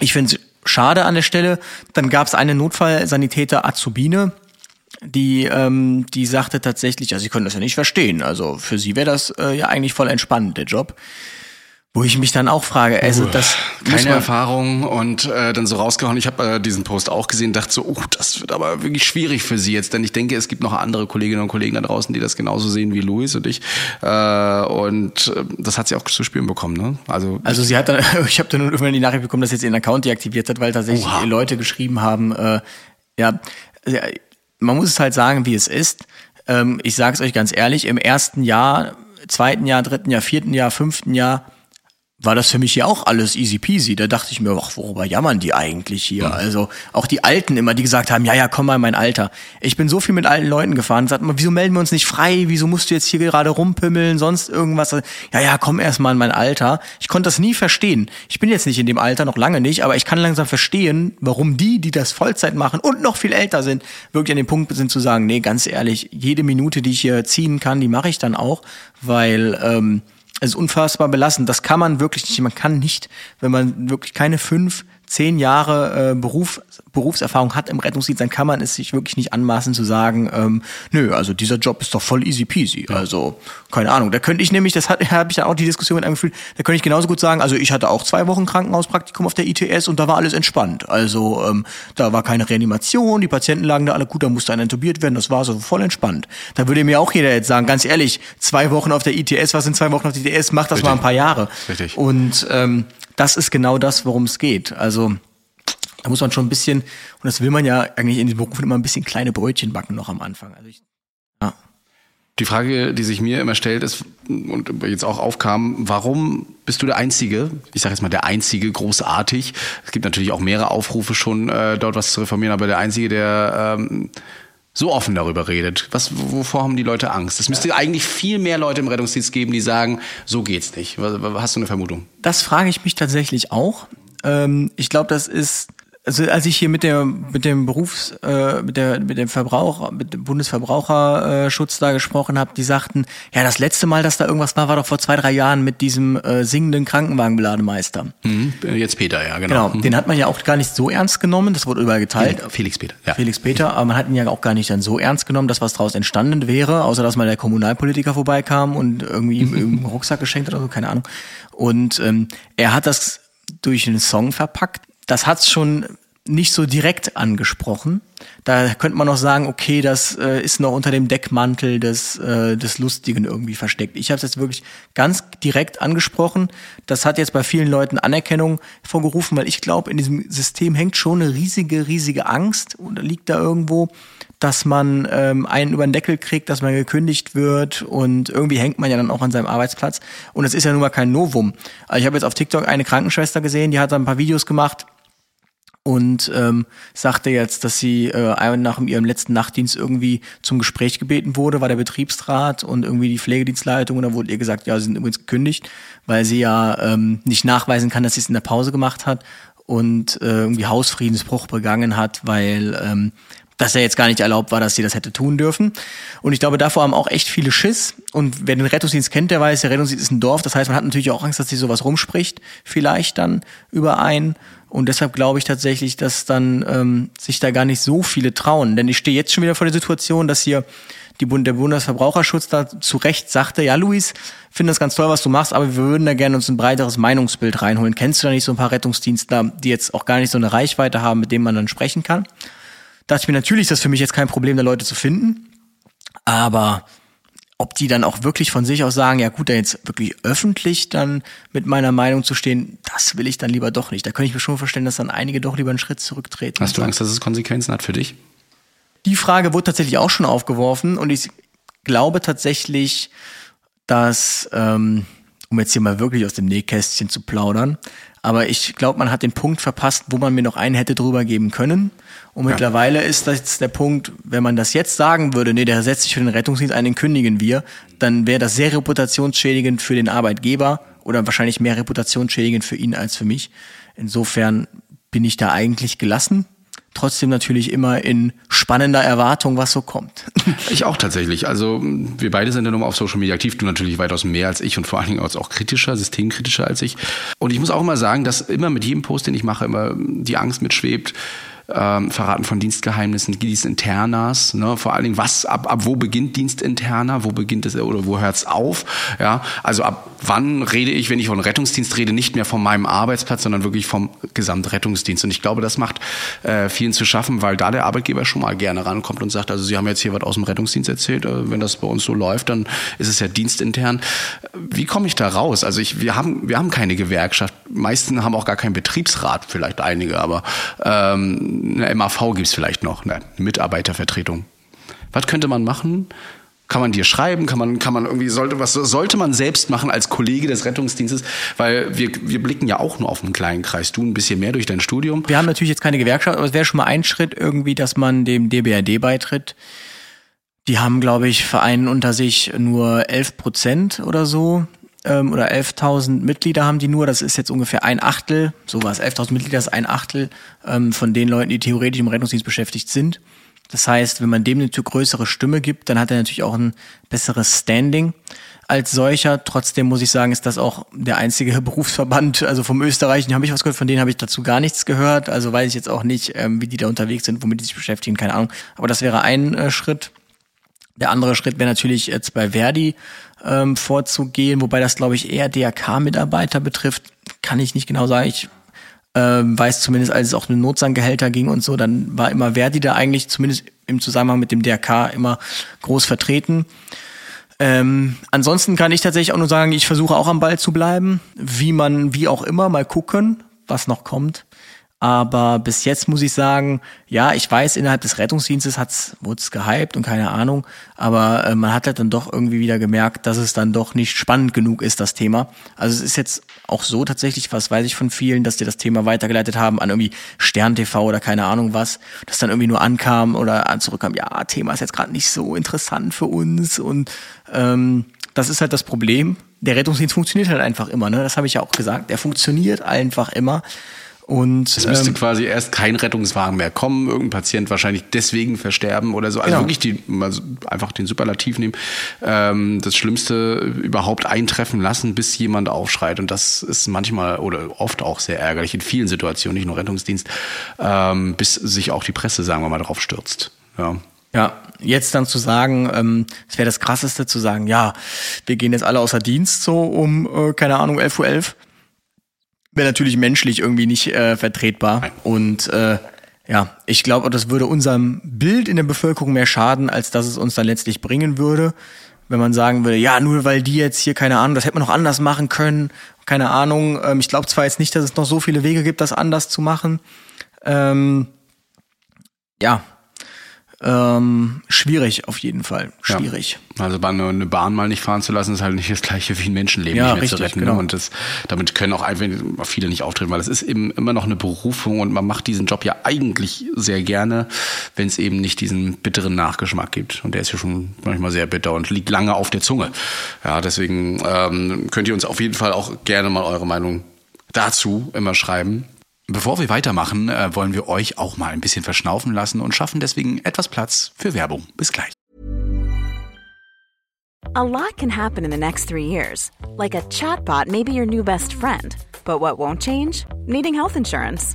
ich finde schade an der Stelle. Dann gab es eine Notfallsanitäter Azubine, die, ähm, die sagte tatsächlich, also sie können das ja nicht verstehen. Also für sie wäre das äh, ja eigentlich voll entspannt, der Job. Wo ich mich dann auch frage, also das keine Erfahrung und äh, dann so rausgehauen. Ich habe äh, diesen Post auch gesehen, dachte so, oh, das wird aber wirklich schwierig für sie jetzt, denn ich denke, es gibt noch andere Kolleginnen und Kollegen da draußen, die das genauso sehen wie Luis und ich. Äh, und äh, das hat sie auch zu spüren bekommen, ne? Also, Also sie hat dann, [LAUGHS] ich habe dann irgendwann die Nachricht bekommen, dass sie jetzt ihren Account deaktiviert hat, weil tatsächlich Oha. Leute geschrieben haben, äh, ja, ja, man muss es halt sagen, wie es ist. Ähm, ich sage es euch ganz ehrlich, im ersten Jahr, zweiten Jahr, dritten Jahr, vierten Jahr, fünften Jahr war das für mich ja auch alles easy peasy. Da dachte ich mir, ach, worüber jammern die eigentlich hier? Also auch die Alten immer, die gesagt haben, ja, ja, komm mal in mein Alter. Ich bin so viel mit alten Leuten gefahren, sagt mal, wieso melden wir uns nicht frei? Wieso musst du jetzt hier gerade rumpimmeln, sonst irgendwas? Ja, ja, komm erst mal in mein Alter. Ich konnte das nie verstehen. Ich bin jetzt nicht in dem Alter, noch lange nicht, aber ich kann langsam verstehen, warum die, die das Vollzeit machen und noch viel älter sind, wirklich an dem Punkt sind zu sagen, nee, ganz ehrlich, jede Minute, die ich hier ziehen kann, die mache ich dann auch, weil ähm, es ist unfassbar belastend. Das kann man wirklich nicht. Man kann nicht, wenn man wirklich keine fünf, zehn Jahre äh, Beruf, Berufserfahrung hat im Rettungsdienst, dann kann man es sich wirklich nicht anmaßen zu sagen, ähm, nö, also dieser Job ist doch voll easy peasy. Also, keine Ahnung. Da könnte ich nämlich, das hat- [LAUGHS] habe ich dann auch die Diskussion mit einem Gefühl, da könnte ich genauso gut sagen, also ich hatte auch zwei Wochen Krankenhauspraktikum auf der ITS und da war alles entspannt. Also ähm, da war keine Reanimation, die Patienten lagen da alle gut, da musste einer intubiert werden, das war so voll entspannt. Da würde mir auch jeder jetzt sagen, ganz ehrlich, zwei Wochen auf der ITS, was sind zwei Wochen auf der ITS, mach das Richtig. mal ein paar Jahre. Richtig. Und ähm, das ist genau das, worum es geht. Also da muss man schon ein bisschen, und das will man ja eigentlich in den Berufen immer ein bisschen kleine Brötchen backen noch am Anfang. Also ich, ja. Die Frage, die sich mir immer stellt, ist und jetzt auch aufkam, warum bist du der Einzige, ich sage jetzt mal der Einzige, großartig. Es gibt natürlich auch mehrere Aufrufe schon, äh, dort was zu reformieren, aber der Einzige, der ähm, so offen darüber redet. Was, wovor haben die Leute Angst? Es müsste eigentlich viel mehr Leute im Rettungsdienst geben, die sagen, so geht's nicht. Hast du eine Vermutung? Das frage ich mich tatsächlich auch. Ähm, ich glaube, das ist also als ich hier mit der mit dem Berufs äh, mit der mit dem Verbraucher mit dem Bundesverbraucherschutz da gesprochen habe, die sagten, ja das letzte Mal, dass da irgendwas war, war doch vor zwei drei Jahren mit diesem äh, singenden Krankenwagenbelademeister. Mhm. Jetzt Peter, ja genau. Genau, den hat man ja auch gar nicht so ernst genommen. Das wurde überall geteilt. Felix, Felix Peter, ja. Felix Peter, aber man hat ihn ja auch gar nicht dann so ernst genommen, dass was daraus entstanden wäre, außer dass mal der Kommunalpolitiker vorbeikam und irgendwie ihm [LAUGHS] einen Rucksack geschenkt hat oder so, keine Ahnung. Und ähm, er hat das durch einen Song verpackt. Das hat's schon nicht so direkt angesprochen. Da könnte man noch sagen, okay, das äh, ist noch unter dem Deckmantel des, äh, des Lustigen irgendwie versteckt. Ich habe es jetzt wirklich ganz direkt angesprochen. Das hat jetzt bei vielen Leuten Anerkennung vorgerufen, weil ich glaube, in diesem System hängt schon eine riesige, riesige Angst oder liegt da irgendwo, dass man ähm, einen über den Deckel kriegt, dass man gekündigt wird und irgendwie hängt man ja dann auch an seinem Arbeitsplatz. Und es ist ja nun mal kein Novum. Also ich habe jetzt auf TikTok eine Krankenschwester gesehen, die hat da ein paar Videos gemacht und ähm, sagte jetzt, dass sie äh, nach ihrem letzten Nachtdienst irgendwie zum Gespräch gebeten wurde, war der Betriebsrat und irgendwie die Pflegedienstleitung und da wurde ihr gesagt, ja, sie sind übrigens gekündigt, weil sie ja ähm, nicht nachweisen kann, dass sie es in der Pause gemacht hat und äh, irgendwie Hausfriedensbruch begangen hat, weil ähm, dass er jetzt gar nicht erlaubt war, dass sie das hätte tun dürfen. Und ich glaube, davor haben auch echt viele Schiss. Und wer den Rettungsdienst kennt, der weiß, der Rettungsdienst ist ein Dorf. Das heißt, man hat natürlich auch Angst, dass sie sowas rumspricht, vielleicht dann überein. Und deshalb glaube ich tatsächlich, dass dann ähm, sich da gar nicht so viele trauen. Denn ich stehe jetzt schon wieder vor der Situation, dass hier die Bund der Bundesverbraucherschutz da zu Recht sagte, ja Luis, finde das ganz toll, was du machst, aber wir würden da gerne uns ein breiteres Meinungsbild reinholen. Kennst du da nicht so ein paar Rettungsdienstler, die jetzt auch gar nicht so eine Reichweite haben, mit denen man dann sprechen kann? Da dachte ich mir, natürlich ist das für mich jetzt kein Problem, da Leute zu finden. Aber ob die dann auch wirklich von sich aus sagen, ja gut, da jetzt wirklich öffentlich dann mit meiner Meinung zu stehen, das will ich dann lieber doch nicht. Da könnte ich mir schon vorstellen, dass dann einige doch lieber einen Schritt zurücktreten. Hast du Angst, dass es Konsequenzen hat für dich? Die Frage wurde tatsächlich auch schon aufgeworfen und ich glaube tatsächlich, dass, ähm, um jetzt hier mal wirklich aus dem Nähkästchen zu plaudern, aber ich glaube, man hat den Punkt verpasst, wo man mir noch einen hätte drüber geben können. Und ja. mittlerweile ist das der Punkt, wenn man das jetzt sagen würde, nee, der setzt sich für den Rettungsdienst ein, den kündigen wir, dann wäre das sehr reputationsschädigend für den Arbeitgeber oder wahrscheinlich mehr reputationsschädigend für ihn als für mich. Insofern bin ich da eigentlich gelassen trotzdem natürlich immer in spannender Erwartung, was so kommt. [LAUGHS] Ich auch tatsächlich. Also wir beide sind ja nun auf Social Media aktiv. Du natürlich weitaus mehr als ich und vor allen Dingen auch kritischer, systemkritischer als ich. Und ich muss auch immer sagen, dass immer mit jedem Post, den ich mache, immer die Angst mitschwebt, ähm, Verraten von Dienstgeheimnissen, Dienstinternas, ne? vor allen Dingen, was, ab, ab wo beginnt Dienstinterner, wo beginnt es oder wo hört es auf, ja, also ab wann rede ich, wenn ich von Rettungsdienst rede, nicht mehr von meinem Arbeitsplatz, sondern wirklich vom Gesamtrettungsdienst und ich glaube, das macht äh, vielen zu schaffen, weil da der Arbeitgeber schon mal gerne rankommt und sagt, also Sie haben jetzt hier was aus dem Rettungsdienst erzählt, äh, wenn das bei uns so läuft, dann ist es ja dienstintern. Wie komme ich da raus? Also ich, wir haben, wir haben keine Gewerkschaft, meisten haben auch gar keinen Betriebsrat, vielleicht einige, aber ähm, eine MAV gibt es vielleicht noch, eine Mitarbeitervertretung. Was könnte man machen? Kann man dir schreiben? Kann man, kann man irgendwie, sollte, was sollte man selbst machen als Kollege des Rettungsdienstes? Weil wir, wir blicken ja auch nur auf einen kleinen Kreis. Du ein bisschen mehr durch dein Studium. Wir haben natürlich jetzt keine Gewerkschaft, aber es wäre schon mal ein Schritt irgendwie, dass man dem DBRD beitritt. Die haben, glaube ich, Vereinen unter sich nur 11 Prozent oder so ähm, oder 11.000 Mitglieder haben die nur. Das ist jetzt ungefähr ein Achtel, sowas. 11.000 Mitglieder ist ein Achtel ähm, von den Leuten, die theoretisch im Rettungsdienst beschäftigt sind. Das heißt, wenn man dem eine größere Stimme gibt, dann hat er natürlich auch ein besseres Standing als solcher. Trotzdem muss ich sagen, ist das auch der einzige [LAUGHS] Berufsverband, also vom Österreichischen habe ich was gehört, von denen habe ich dazu gar nichts gehört. Also weiß ich jetzt auch nicht, ähm, wie die da unterwegs sind, womit die sich beschäftigen, keine Ahnung. Aber das wäre ein äh, Schritt. Der andere Schritt wäre natürlich jetzt bei Verdi ähm, vorzugehen, wobei das, glaube ich, eher DRK-Mitarbeiter betrifft. Kann ich nicht genau sagen. Ich ähm, weiß zumindest, als es auch um Notsanggehälter ging und so, dann war immer Verdi da eigentlich, zumindest im Zusammenhang mit dem DRK, immer groß vertreten. Ähm, ansonsten kann ich tatsächlich auch nur sagen, ich versuche auch am Ball zu bleiben, wie man, wie auch immer, mal gucken, was noch kommt. Aber bis jetzt muss ich sagen, ja, ich weiß, innerhalb des Rettungsdienstes hat's, wurde es gehypt und keine Ahnung, aber äh, man hat halt dann doch irgendwie wieder gemerkt, dass es dann doch nicht spannend genug ist, das Thema. Also es ist jetzt auch so tatsächlich, was weiß ich von vielen, dass die das Thema weitergeleitet haben an irgendwie Stern TV oder keine Ahnung was, das dann irgendwie nur ankam oder zurückkam, ja, Thema ist jetzt gerade nicht so interessant für uns und ähm, das ist halt das Problem. Der Rettungsdienst funktioniert halt einfach immer, ne? Das habe ich ja auch gesagt. Der funktioniert einfach immer. Und Es müsste ähm, quasi erst kein Rettungswagen mehr kommen, irgendein Patient wahrscheinlich deswegen versterben oder so. Also Genau. wirklich die, einfach den Superlativ nehmen, ähm, das Schlimmste überhaupt eintreffen lassen, bis jemand aufschreit. Und das ist manchmal oder oft auch sehr ärgerlich in vielen Situationen, nicht nur Rettungsdienst, ähm, bis sich auch die Presse, sagen wir mal, drauf stürzt. Ja. Ja, jetzt dann zu sagen, ähm, es wäre das Krasseste zu sagen, ja, wir gehen jetzt alle außer Dienst so um, äh, keine Ahnung, 11.11 Uhr, wäre natürlich menschlich irgendwie nicht äh, vertretbar. Und äh, ja, ich glaube, das würde unserem Bild in der Bevölkerung mehr schaden, als dass es uns dann letztlich bringen würde. Wenn man sagen würde, ja, nur weil die jetzt hier, keine Ahnung, das hätte man noch anders machen können, keine Ahnung. Ähm, ich glaube zwar jetzt nicht, dass es noch so viele Wege gibt, das anders zu machen. Ähm, ja, ähm, schwierig auf jeden Fall. Schwierig. Ja. Also eine Bahn mal nicht fahren zu lassen, ist halt nicht das gleiche wie ein Menschenleben Ja, nicht mehr richtig, zu retten. genau. Ne? Und das, damit können auch einfach viele nicht auftreten, weil es ist eben immer noch eine Berufung und man macht diesen Job ja eigentlich sehr gerne, wenn es eben nicht diesen bitteren Nachgeschmack gibt. Und der ist ja schon manchmal sehr bitter und liegt lange auf der Zunge. Ja, deswegen ähm, könnt ihr uns auf jeden Fall auch gerne mal eure Meinung dazu immer schreiben. Bevor wir weitermachen, äh, wollen wir euch auch mal ein bisschen verschnaufen lassen und schaffen deswegen etwas Platz für Werbung. Bis gleich. A lot can happen in the next three years. Like a chatbot may be your new best friend. But what won't change? Needing health insurance.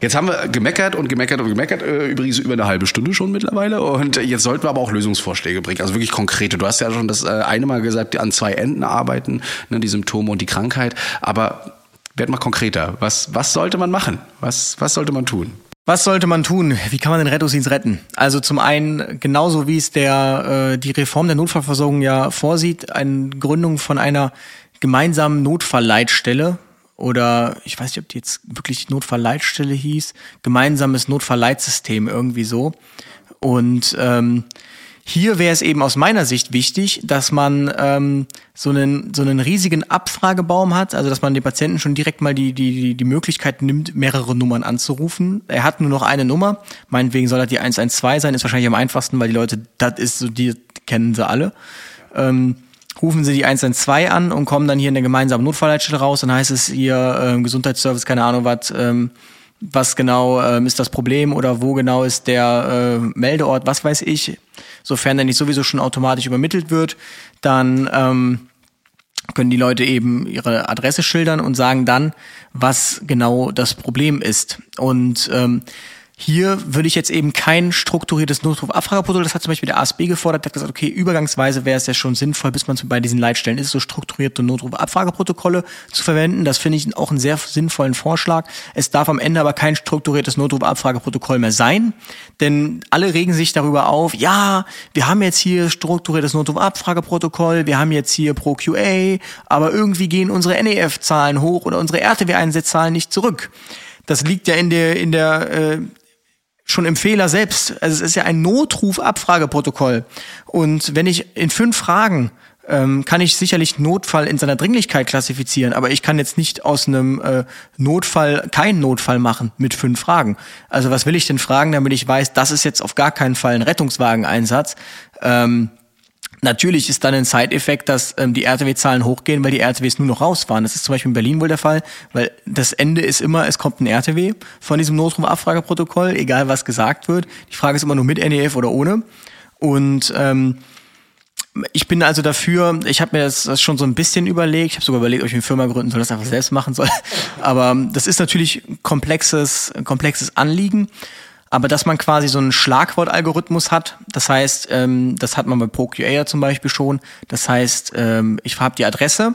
Jetzt haben wir gemeckert und gemeckert und gemeckert, äh, übrigens über eine halbe Stunde schon mittlerweile. Und jetzt sollten wir aber auch Lösungsvorschläge bringen, also wirklich konkrete. Du hast ja schon das äh, eine Mal gesagt, an zwei Enden arbeiten, ne, die Symptome und die Krankheit. Aber werd mal konkreter. Was, was sollte man machen? Was, was sollte man tun? Was sollte man tun? Wie kann man den Rettungsdienst retten? Also zum einen, genauso wie es der, äh, die Reform der Notfallversorgung ja vorsieht, eine Gründung von einer gemeinsamen Notfallleitstelle oder ich weiß nicht, ob die jetzt wirklich Notfallleitstelle hieß, gemeinsames Notfallleitsystem irgendwie so. Und ähm, hier wäre es eben aus meiner Sicht wichtig, dass man ähm, so einen so einen riesigen Abfragebaum hat, also dass man den Patienten schon direkt mal die die die, Möglichkeit nimmt, mehrere Nummern anzurufen. Er hat nur noch eine Nummer, meinetwegen soll das die 112 sein, ist wahrscheinlich am einfachsten, weil die Leute, das ist so, die kennen sie alle. Ähm, rufen sie die 112 an und kommen dann hier in der gemeinsamen Notfallleitstelle raus. Dann heißt es hier ähm, Gesundheitsservice, keine Ahnung was, ähm, was genau ähm, ist das Problem oder wo genau ist der äh, Meldeort, was weiß ich. Sofern der nicht sowieso schon automatisch übermittelt wird, dann ähm, können die Leute eben ihre Adresse schildern und sagen dann, was genau das Problem ist. Und ähm, hier würde ich jetzt eben kein strukturiertes Notruf-Abfrageprotokoll, das hat zum Beispiel der ASB gefordert, der hat gesagt, okay, übergangsweise wäre es ja schon sinnvoll, bis man bei diesen Leitstellen ist, so strukturierte Notruf-Abfrageprotokolle zu verwenden. Das finde ich auch einen sehr sinnvollen Vorschlag. Es darf am Ende aber kein strukturiertes Notruf-Abfrageprotokoll mehr sein, denn alle regen sich darüber auf, ja, wir haben jetzt hier strukturiertes Notruf-Abfrageprotokoll, wir haben jetzt hier Pro QA, aber irgendwie gehen unsere NEF-Zahlen hoch oder unsere RTW-Einsatzzahlen nicht zurück. Das liegt ja in der, in der, äh, schon im Fehler selbst. Also es ist ja ein Notruf-Abfrageprotokoll. Und wenn ich in fünf Fragen ähm, kann ich sicherlich Notfall in seiner Dringlichkeit klassifizieren, aber ich kann jetzt nicht aus einem äh, Notfall keinen Notfall machen mit fünf Fragen. Also was will ich denn fragen, damit ich weiß, das ist jetzt auf gar keinen Fall ein Rettungswageneinsatz. Ähm, Natürlich ist dann ein Side-Effekt, dass ähm, die RTW-Zahlen hochgehen, weil die RTWs nur noch rausfahren. Das ist zum Beispiel in Berlin wohl der Fall, weil das Ende ist immer, es kommt ein RTW von diesem Notruf-Abfrageprotokoll, egal was gesagt wird. Die Frage ist immer nur mit NEF oder ohne. Und ähm, ich bin also dafür, ich habe mir das, das schon so ein bisschen überlegt, ich habe sogar überlegt, ob ich eine Firma gründen soll, das einfach selbst machen soll. Aber ähm, das ist natürlich ein komplexes, ein komplexes Anliegen. Aber dass man quasi so einen Schlagwortalgorithmus hat, das heißt, ähm, das hat man bei ProQA zum Beispiel schon. Das heißt, ähm, ich habe die Adresse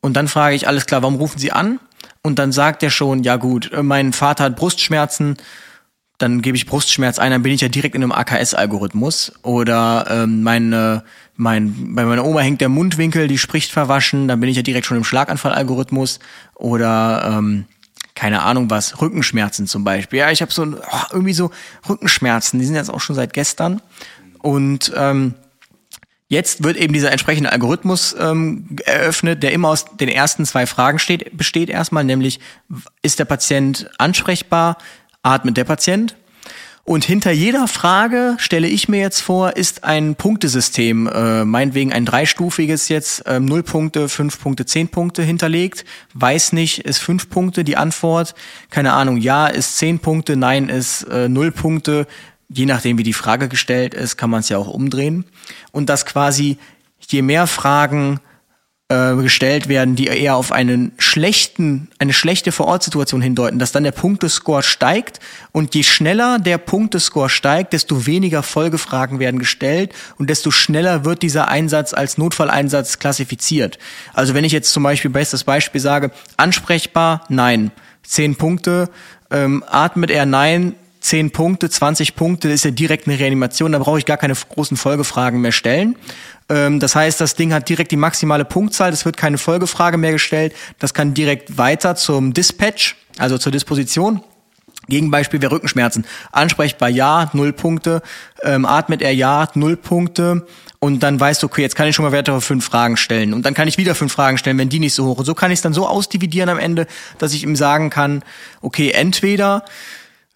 und dann frage ich, alles klar, warum rufen Sie an? Und dann sagt er schon, ja gut, äh, mein Vater hat Brustschmerzen, dann gebe ich Brustschmerz ein, dann bin ich ja direkt in einem AKS-Algorithmus. Oder ähm, meine, mein, bei meiner Oma hängt der Mundwinkel, die spricht verwaschen, dann bin ich ja direkt schon im Schlaganfall-Algorithmus. Oder ähm, keine Ahnung was, Rückenschmerzen zum Beispiel. Ja, ich habe so oh, irgendwie so Rückenschmerzen, die sind jetzt auch schon seit gestern. Und ähm, Jetzt wird eben dieser entsprechende Algorithmus ähm, eröffnet, der immer aus den ersten zwei Fragen steht, besteht erstmal, nämlich ist der Patient ansprechbar, atmet der Patient? Und hinter jeder Frage, stelle ich mir jetzt vor, ist ein Punktesystem, äh, meinetwegen ein dreistufiges jetzt, äh, 0 Punkte, 5 Punkte, 10 Punkte hinterlegt. Weiß nicht, ist 5 Punkte die Antwort. Keine Ahnung, ja ist 10 Punkte, nein ist äh, 0 Punkte je nachdem, wie die Frage gestellt ist, kann man es ja auch umdrehen. Und dass quasi je mehr Fragen äh, gestellt werden, die eher auf einen schlechten, eine schlechte Vorortsituation hindeuten, dass dann der Punktescore steigt und je schneller der Punktescore steigt, desto weniger Folgefragen werden gestellt und desto schneller wird dieser Einsatz als Notfalleinsatz klassifiziert. Also wenn ich jetzt zum Beispiel bestes Beispiel sage, ansprechbar, nein, zehn Punkte, ähm, atmet er nein, 10 Punkte, 20 Punkte, ist ja direkt eine Reanimation, da brauche ich gar keine großen Folgefragen mehr stellen. Ähm, das heißt, das Ding hat direkt die maximale Punktzahl, es wird keine Folgefrage mehr gestellt, das kann direkt weiter zum Dispatch, also zur Disposition. Gegenbeispiel wäre Rückenschmerzen. Ansprechbar ja, null Punkte. Ähm, atmet er ja, null Punkte. Und dann weißt du, okay, jetzt kann ich schon mal weitere fünf Fragen stellen. Und dann kann ich wieder fünf Fragen stellen, wenn die nicht so hoch. Und so kann ich es dann so ausdividieren am Ende, dass ich ihm sagen kann, okay, entweder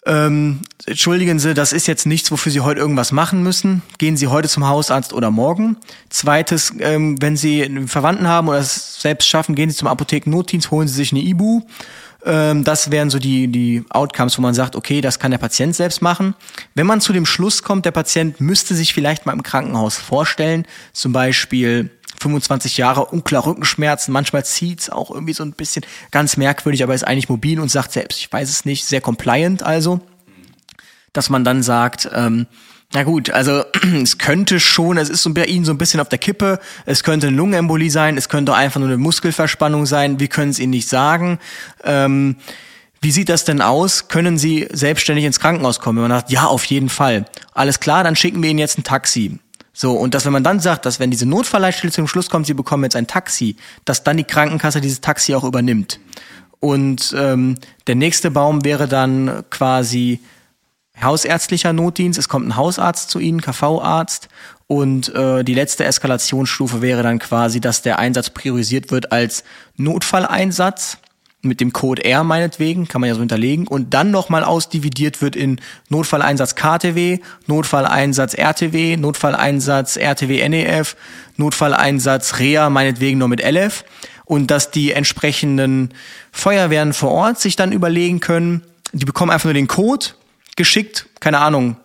ähm, entschuldigen Sie, das ist jetzt nichts, wofür Sie heute irgendwas machen müssen. Gehen Sie heute zum Hausarzt oder morgen. Zweites, ähm, wenn Sie einen Verwandten haben oder es selbst schaffen, gehen Sie zum Apothekennotdienst, holen Sie sich eine Ibu. Ähm, das wären so die, die Outcomes, wo man sagt, okay, das kann der Patient selbst machen. Wenn man zu dem Schluss kommt, der Patient müsste sich vielleicht mal im Krankenhaus vorstellen, zum Beispiel 25 Jahre, unklar Rückenschmerzen, manchmal zieht's auch irgendwie so ein bisschen ganz merkwürdig, aber ist eigentlich mobil und sagt selbst, ich weiß es nicht, sehr compliant also, dass man dann sagt, ähm, na gut, also [CLEARS THROAT] es könnte schon, es ist so bei Ihnen so ein bisschen auf der Kippe, es könnte eine Lungenembolie sein, es könnte einfach nur eine Muskelverspannung sein, wir können es Ihnen nicht sagen. Ähm, wie sieht das denn aus? Können Sie selbstständig ins Krankenhaus kommen? Wenn man sagt, ja, auf jeden Fall. Alles klar, dann schicken wir Ihnen jetzt ein Taxi. So, und dass wenn man dann sagt, dass wenn diese Notfallleitstelle zum Schluss kommt, sie bekommen jetzt ein Taxi, dass dann die Krankenkasse dieses Taxi auch übernimmt. Und ähm, der nächste Baum wäre dann quasi hausärztlicher Notdienst. Es kommt ein Hausarzt zu Ihnen, KV-Arzt. Und äh, die letzte Eskalationsstufe wäre dann quasi, dass der Einsatz priorisiert wird als Notfalleinsatz mit dem Code R meinetwegen, kann man ja so hinterlegen, und dann nochmal ausdividiert wird in Notfalleinsatz KTW, Notfalleinsatz RTW, Notfalleinsatz RTW NEF, Notfalleinsatz REA meinetwegen nur mit LF und dass die entsprechenden Feuerwehren vor Ort sich dann überlegen können, die bekommen einfach nur den Code geschickt, keine Ahnung,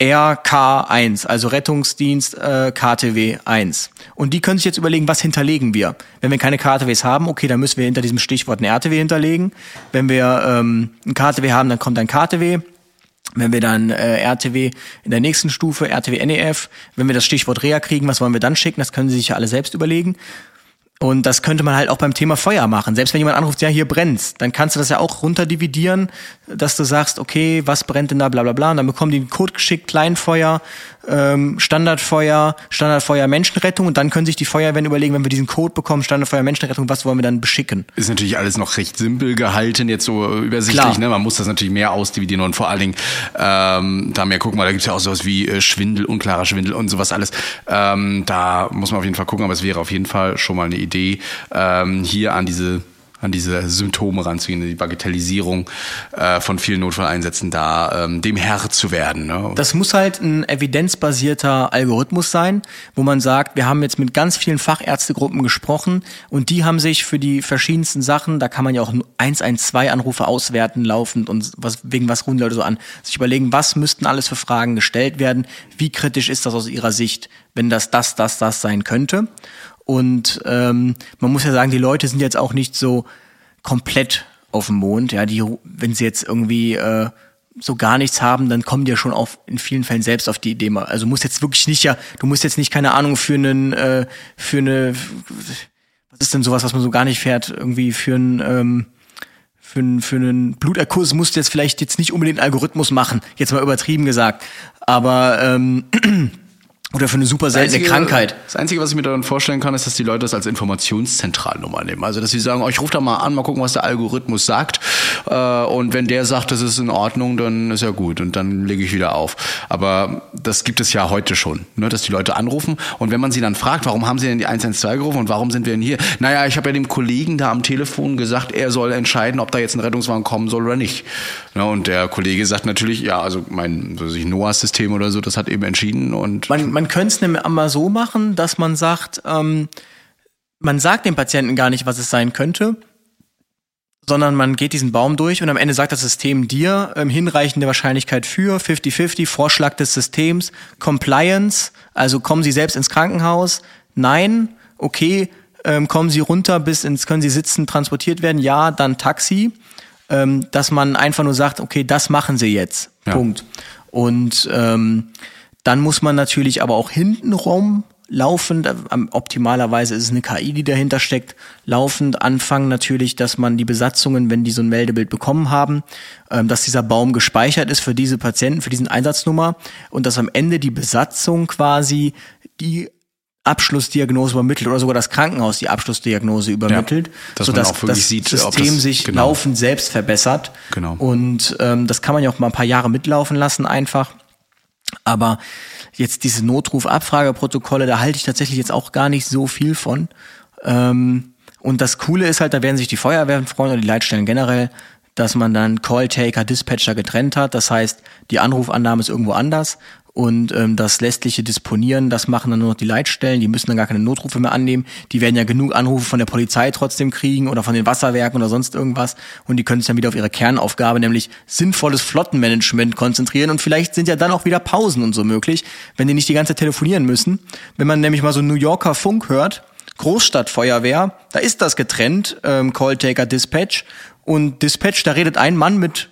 RK1, also Rettungsdienst äh, KTW 1. Und die können sich jetzt überlegen, was hinterlegen wir. Wenn wir keine KTWs haben, okay, dann müssen wir hinter diesem Stichwort ein RTW hinterlegen. Wenn wir ähm, ein KTW haben, dann kommt ein KTW. Wenn wir dann äh, RTW in der nächsten Stufe, RTW NEF, wenn wir das Stichwort REA kriegen, was wollen wir dann schicken? Das können Sie sich ja alle selbst überlegen. Und das könnte man halt auch beim Thema Feuer machen. Selbst wenn jemand anruft, ja, hier brennt's, dann kannst du das ja auch runterdividieren, dass du sagst, okay, was brennt denn da, bla bla bla. Und dann bekommen die einen Code geschickt, Kleinfeuer, ähm, Standardfeuer, Standardfeuer Menschenrettung und dann können sich die Feuerwehren überlegen, wenn wir diesen Code bekommen, Standardfeuer Menschenrettung, was wollen wir dann beschicken? Ist natürlich alles noch recht simpel gehalten, jetzt so übersichtlich. Klar. Ne? Man muss das natürlich mehr ausdividieren und vor allen Dingen ähm, da mehr gucken, weil da gibt's ja auch sowas wie äh, Schwindel, unklarer Schwindel und sowas alles. Ähm, da muss man auf jeden Fall gucken, aber es wäre auf jeden Fall schon mal eine Idee, ähm, hier an diese an diese Symptome ranzugehen, die Bagatellisierung äh, von vielen Notfalleinsätzen da, ähm, dem Herr zu werden. Ne? Das muss halt ein evidenzbasierter Algorithmus sein, wo man sagt, wir haben jetzt mit ganz vielen Fachärztegruppen gesprochen und die haben sich für die verschiedensten Sachen, da kann man ja auch 112 Anrufe auswerten laufend und was, wegen was runden Leute so an, sich überlegen, was müssten alles für Fragen gestellt werden, wie kritisch ist das aus ihrer Sicht, wenn das das, das, das sein könnte. Und ähm, man muss ja sagen, die Leute sind jetzt auch nicht so komplett auf dem Mond. Ja, die, wenn sie jetzt irgendwie äh, so gar nichts haben, dann kommen die ja schon auf in vielen Fällen selbst auf die Idee. Also muss jetzt wirklich nicht ja, du musst jetzt nicht keine Ahnung für einen äh, für eine was ist denn sowas, was man so gar nicht fährt, irgendwie für einen ähm, für einen, für einen Bluterkurs musst du jetzt vielleicht jetzt nicht unbedingt einen Algorithmus machen, jetzt mal übertrieben gesagt. Aber ähm, [CLEARS THROAT] Oder für eine super seltene Einzige- Krankheit. Das Einzige, was ich mir daran vorstellen kann, ist, dass die Leute das als Informationszentralnummer nehmen. Also, dass sie sagen, oh, ich rufe da mal an, mal gucken, was der Algorithmus sagt. Äh, und wenn der sagt, das ist in Ordnung, dann ist ja gut. Und dann lege ich wieder auf. Aber das gibt es ja heute schon, ne, dass die Leute anrufen. Und wenn man sie dann fragt, warum haben sie denn die 112 gerufen und warum sind wir denn hier? Naja, ich habe ja dem Kollegen da am Telefon gesagt, er soll entscheiden, ob da jetzt ein Rettungswagen kommen soll oder nicht. Ja, und der Kollege sagt natürlich, ja, also mein so NOAA-System oder so, das hat eben entschieden und Man, man könnte es nämlich einmal so machen, dass man sagt, ähm, man sagt dem Patienten gar nicht, was es sein könnte, sondern man geht diesen Baum durch und am Ende sagt das System dir ähm, hinreichende Wahrscheinlichkeit für 50-50, Vorschlag des Systems, Compliance, also kommen Sie selbst ins Krankenhaus, nein, okay, ähm, kommen Sie runter bis ins, können Sie sitzen, transportiert werden, ja, dann Taxi, ähm, dass man einfach nur sagt, okay, das machen Sie jetzt, Ja. Punkt. Und ähm, dann muss man natürlich aber auch hintenrum laufend, am- optimalerweise ist es eine KI, die dahinter steckt, laufend anfangen natürlich, dass man die Besatzungen, wenn die so ein Meldebild bekommen haben, ähm, dass dieser Baum gespeichert ist für diese Patienten, für diesen Einsatznummer und dass am Ende die Besatzung quasi die Abschlussdiagnose übermittelt oder sogar das Krankenhaus die Abschlussdiagnose übermittelt, dass man sodass das sieht, System das- sich genau. laufend selbst verbessert. Genau. Und ähm, das kann man ja auch mal ein paar Jahre mitlaufen lassen einfach. Aber jetzt diese Notruf-Abfrageprotokolle, da halte ich tatsächlich jetzt auch gar nicht so viel von. Ähm, und das Coole ist halt, da werden sich die Feuerwehren freuen oder die Leitstellen generell, dass man dann Call-Taker, Dispatcher getrennt hat. Das heißt, die Anrufannahme ist irgendwo anders und ähm, das lästliche Disponieren, das machen dann nur noch die Leitstellen. Die müssen dann gar keine Notrufe mehr annehmen. Die werden ja genug Anrufe von der Polizei trotzdem kriegen oder von den Wasserwerken oder sonst irgendwas und die können sich dann wieder auf ihre Kernaufgabe, nämlich sinnvolles Flottenmanagement konzentrieren und vielleicht sind ja dann auch wieder Pausen und so möglich, wenn die nicht die ganze Zeit telefonieren müssen. Wenn man nämlich mal so New Yorker Funk hört, Großstadtfeuerwehr, da ist das getrennt, ähm, Call-Taker, Dispatch. Und Dispatch, da redet ein Mann mit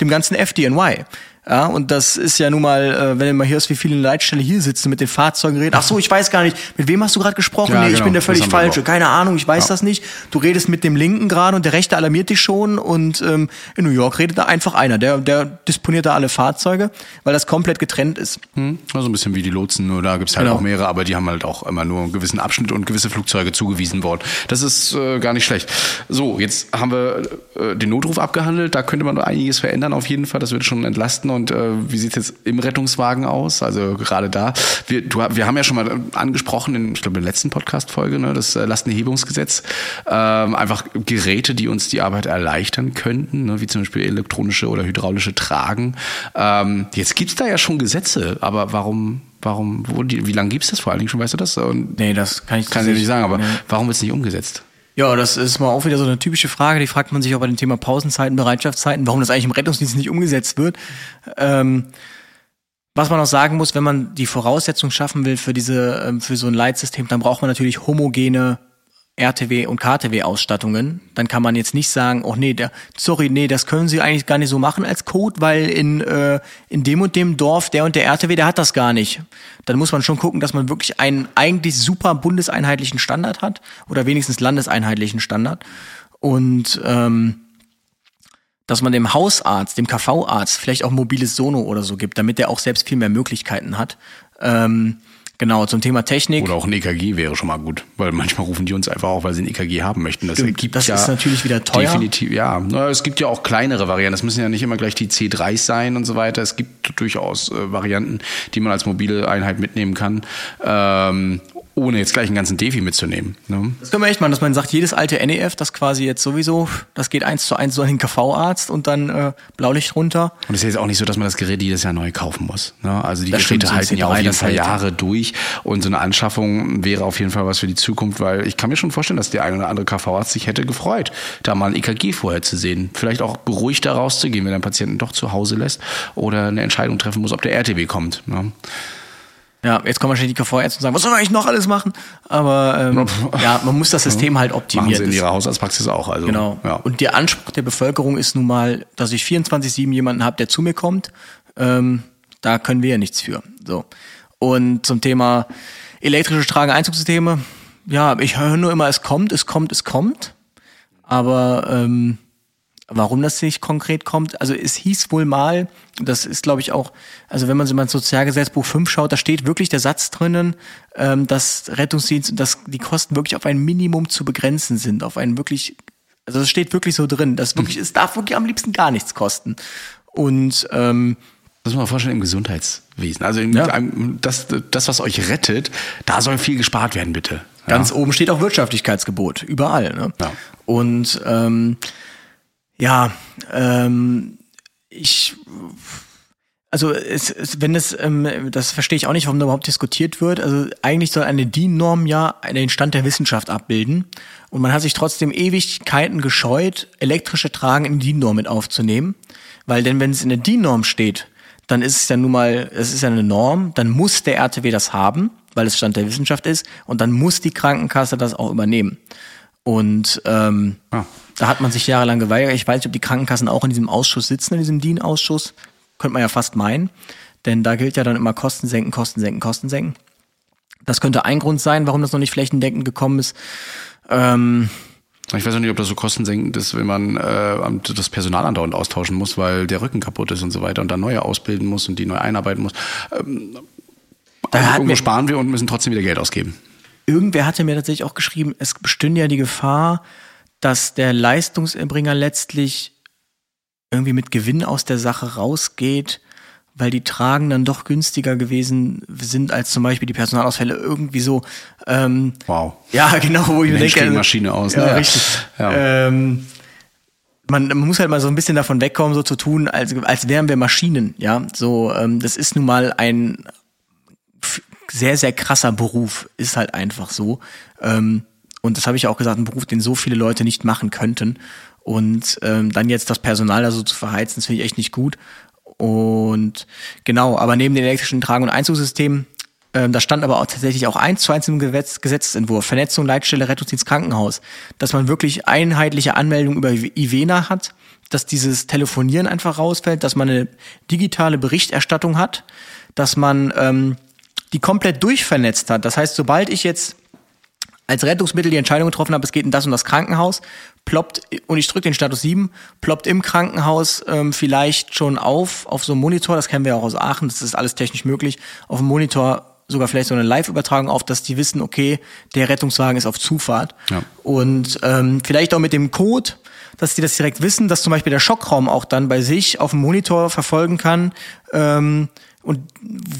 dem ganzen FDNY. Ja, und das ist ja nun mal, äh, wenn du mal hörst, wie viele Leitstelle hier sitzen, mit den Fahrzeugen reden. Ach so, ich weiß gar nicht, mit wem hast du gerade gesprochen? Ja, nee, ich genau, bin der völlig falsche. Keine Ahnung, ich weiß Ja. das nicht. Du redest mit dem Linken gerade und der Rechte alarmiert dich schon. Und ähm, in New York redet da einfach einer. Der, der disponiert da alle Fahrzeuge, weil das komplett getrennt ist. Hm, also ein bisschen wie die Lotsen, nur da gibt's halt Genau. auch mehrere, aber die haben halt auch immer nur einen gewissen Abschnitt und gewisse Flugzeuge zugewiesen worden. Das ist äh, gar nicht schlecht. So, jetzt haben wir äh, den Notruf abgehandelt, da könnte man noch einiges verändern auf jeden Fall, das würde schon entlasten. Und äh, wie sieht's jetzt im Rettungswagen aus? Also gerade da, wir, du, wir haben ja schon mal angesprochen, in, ich glaube in der letzten Podcast-Folge, ne, das äh, Lastenerhebungsgesetz, ähm, einfach Geräte, die uns die Arbeit erleichtern könnten, ne, wie zum Beispiel elektronische oder hydraulische Tragen. Ähm, jetzt gibt's da ja schon Gesetze, aber warum, warum, wo die, wie lange gibt's das vor allen Dingen schon, weißt du das? Und Nee, das kann ich kann ich nicht sagen, aber Nee. warum wird's nicht umgesetzt? Ja, das ist mal auch wieder so eine typische Frage, die fragt man sich auch bei dem Thema Pausenzeiten, Bereitschaftszeiten, warum das eigentlich im Rettungsdienst nicht umgesetzt wird. Ähm, was man auch sagen muss, wenn man die Voraussetzung schaffen will für diese, ähm, für so ein Leitsystem, dann braucht man natürlich homogene RTW und KTW-Ausstattungen. Dann kann man jetzt nicht sagen, oh nee, der, sorry, nee, das können Sie eigentlich gar nicht so machen als Code, weil in, äh, in dem und dem Dorf der und der RTW, der hat das gar nicht. Dann muss man schon gucken, dass man wirklich einen eigentlich super bundeseinheitlichen Standard hat oder wenigstens landeseinheitlichen Standard. Und ähm, dass man dem Hausarzt, dem KV-Arzt vielleicht auch mobiles Sono oder so gibt, damit der auch selbst viel mehr Möglichkeiten hat. Ähm, genau, zum Thema Technik. Oder auch ein EKG wäre schon mal gut, weil manchmal rufen die uns einfach auch, weil sie ein EKG haben möchten. Das Stimmt, ergibt das ja ist natürlich wieder teuer. Definitiv, ja. Es gibt ja auch kleinere Varianten. Das müssen ja nicht immer gleich die C3s sein und so weiter. Es gibt durchaus äh, Varianten, die man als mobile Einheit mitnehmen kann, ähm, ohne jetzt gleich einen ganzen Defi mitzunehmen. Ne? Das können wir echt machen, dass man sagt, jedes alte NEF, das quasi jetzt sowieso, das geht eins zu eins so an den KV-Arzt und dann äh, Blaulicht runter. Und es ist jetzt auch nicht so, dass man das Gerät jedes Jahr neu kaufen muss. Ne? Also die Das stimmt, Geräte ein halten ja C3, auf jeden Fall. Jahre durch. Und so eine Anschaffung wäre auf jeden Fall was für die Zukunft, weil ich kann mir schon vorstellen, dass der eine oder andere KV-Arzt sich hätte gefreut, da mal ein EKG vorher zu sehen. Vielleicht auch beruhigter rauszugehen, wenn er den Patienten doch zu Hause lässt oder eine Entscheidung treffen muss, ob der RTW kommt. Ne? Ja, jetzt kommen wahrscheinlich die KV-Ärzte und sagen, was soll man eigentlich noch alles machen? Aber ähm, [LAUGHS] ja, man muss das System halt Machen optimieren. sie in ihrer Hausarztpraxis auch. Also, Genau. Ja. Und der Anspruch der Bevölkerung ist nun mal, dass ich 24-7 jemanden habe, der zu mir kommt. Ähm, da können wir ja nichts für. So. Und zum Thema elektrische Trage-Einzugssysteme, ja, ich höre nur immer, es kommt, es kommt, es kommt. Aber ähm, Warum das nicht konkret kommt, also es hieß wohl mal, das ist glaube ich auch, also wenn man so mal ins Sozialgesetzbuch 5 schaut, da steht wirklich der Satz drinnen, ähm, dass Rettungsdienst, dass die Kosten wirklich auf ein Minimum zu begrenzen sind, auf einen wirklich, also es steht wirklich so drin, dass wirklich, es darf wirklich am liebsten gar nichts kosten. Und ähm, Das muss man vorstellen im Gesundheitswesen. Also im, Ja. das, das, was euch rettet, da soll viel gespart werden, bitte. Ja. Ganz oben steht auch Wirtschaftlichkeitsgebot, überall. Ne? Ja. Und ähm, ja, ähm, ich, also es, es, wenn es, ähm, das verstehe ich auch nicht, warum da überhaupt diskutiert wird. Also eigentlich soll eine DIN-Norm ja den Stand der Wissenschaft abbilden. Und man hat sich trotzdem Ewigkeiten gescheut, elektrische Tragen in die DIN-Norm mit aufzunehmen. Weil denn wenn es in der DIN-Norm steht, dann ist es ja nun mal, es ist ja eine Norm, dann muss der RTW das haben, weil es Stand der Wissenschaft ist, und dann muss die Krankenkasse das auch übernehmen. Und ähm, Ah. da hat man sich jahrelang geweigert. Ich weiß nicht, ob die Krankenkassen auch in diesem Ausschuss sitzen, in diesem DIN-Ausschuss. Könnte man ja fast meinen. Denn da gilt ja dann immer Kosten senken, Kosten senken, Kosten senken. Das könnte ein Grund sein, warum das noch nicht flächendeckend gekommen ist. Ähm, Ich weiß auch nicht, ob das so kostensenkend ist, wenn man äh, das Personal andauernd austauschen muss, weil der Rücken kaputt ist und so weiter und dann neue ausbilden muss und die neu einarbeiten muss. Ähm, Da also irgendwo sparen wir und müssen trotzdem wieder Geld ausgeben. Irgendwer hatte mir tatsächlich auch geschrieben, es bestünde ja die Gefahr, dass der Leistungserbringer letztlich irgendwie mit Gewinn aus der Sache rausgeht, weil die Tragen dann doch günstiger gewesen sind als zum Beispiel die Personalausfälle irgendwie so. Ähm, Wow. ja, genau, wo ich mir denke. gegen Maschine aus, Ja, ne? richtig. Ja. Ähm, man, man muss halt mal so ein bisschen davon wegkommen, so zu tun, als, als wären wir Maschinen. Ja, so ähm, das ist nun mal ein sehr, sehr krasser Beruf, ist halt einfach so. Ähm, und das habe ich auch gesagt, ein Beruf, den so viele Leute nicht machen könnten. Und ähm, dann jetzt das Personal da so zu verheizen, das finde ich echt nicht gut. Und genau, aber neben den elektrischen Tragen- und Einzugssystemen, ähm, da stand aber auch tatsächlich auch eins zu eins im Gesetz, Gesetzentwurf, Vernetzung, Leitstelle, Rettungsdienst, Krankenhaus, dass man wirklich einheitliche Anmeldung über Ivena hat, dass dieses Telefonieren einfach rausfällt, dass man eine digitale Berichterstattung hat, dass man ähm, die komplett durchvernetzt hat. Das heißt, sobald ich jetzt als Rettungsmittel die Entscheidung getroffen habe, es geht in das und das Krankenhaus, ploppt, und ich drücke den Status 7, ploppt im Krankenhaus ähm, vielleicht schon auf, auf so einem Monitor, das kennen wir auch aus Aachen, das ist alles technisch möglich, auf dem Monitor sogar vielleicht so eine Live-Übertragung auf, dass die wissen, okay, der Rettungswagen ist auf Zufahrt. Ja. Und ähm, vielleicht auch mit dem Code, dass die das direkt wissen, dass zum Beispiel der Schockraum auch dann bei sich auf dem Monitor verfolgen kann, ähm, und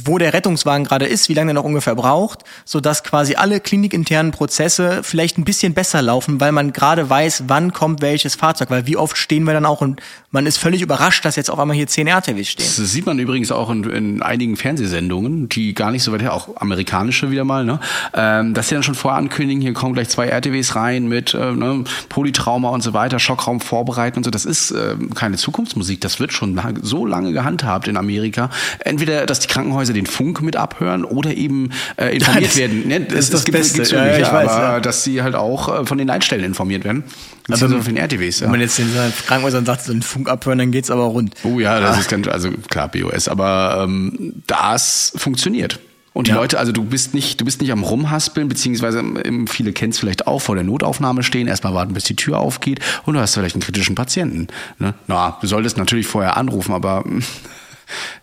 wo der Rettungswagen gerade ist, wie lange er noch ungefähr braucht, so dass quasi alle klinikinternen Prozesse vielleicht ein bisschen besser laufen, weil man gerade weiß, wann kommt welches Fahrzeug, weil wie oft stehen wir dann auch und man ist völlig überrascht, dass jetzt auf einmal hier zehn RTWs stehen. Das sieht man übrigens auch in, in einigen Fernsehsendungen, die gar nicht so weit her, auch amerikanische wieder mal, ne? ähm, dass sie dann schon vorher ankündigen, hier kommen gleich zwei RTWs rein mit äh, ne, Polytrauma und so weiter, Schockraum vorbereiten und so. Das ist ähm, keine Zukunftsmusik, das wird schon so lange gehandhabt in Amerika. Entweder, dass die Krankenhäuser den Funk mit abhören oder eben äh, informiert Das- werden. Ne? das ist das gibt- Beste. gibt's Ja, ja, ich weiß, aber ja. dass sie halt auch äh, von den Leitstellen informiert werden. Also von den RTWs. Ja. Wenn man jetzt den Krankenhäusern sagt, so einen Funk abhören, dann geht's aber rund. Oh ja, das ist ganz, also klar, BOS, aber ähm, das funktioniert. Und die Ja. Leute, also du bist nicht, du bist nicht am Rumhaspeln, beziehungsweise viele kennen es vielleicht auch, vor der Notaufnahme stehen, erstmal warten, bis die Tür aufgeht und du hast vielleicht einen kritischen Patienten. Ne? Na, du solltest natürlich vorher anrufen, aber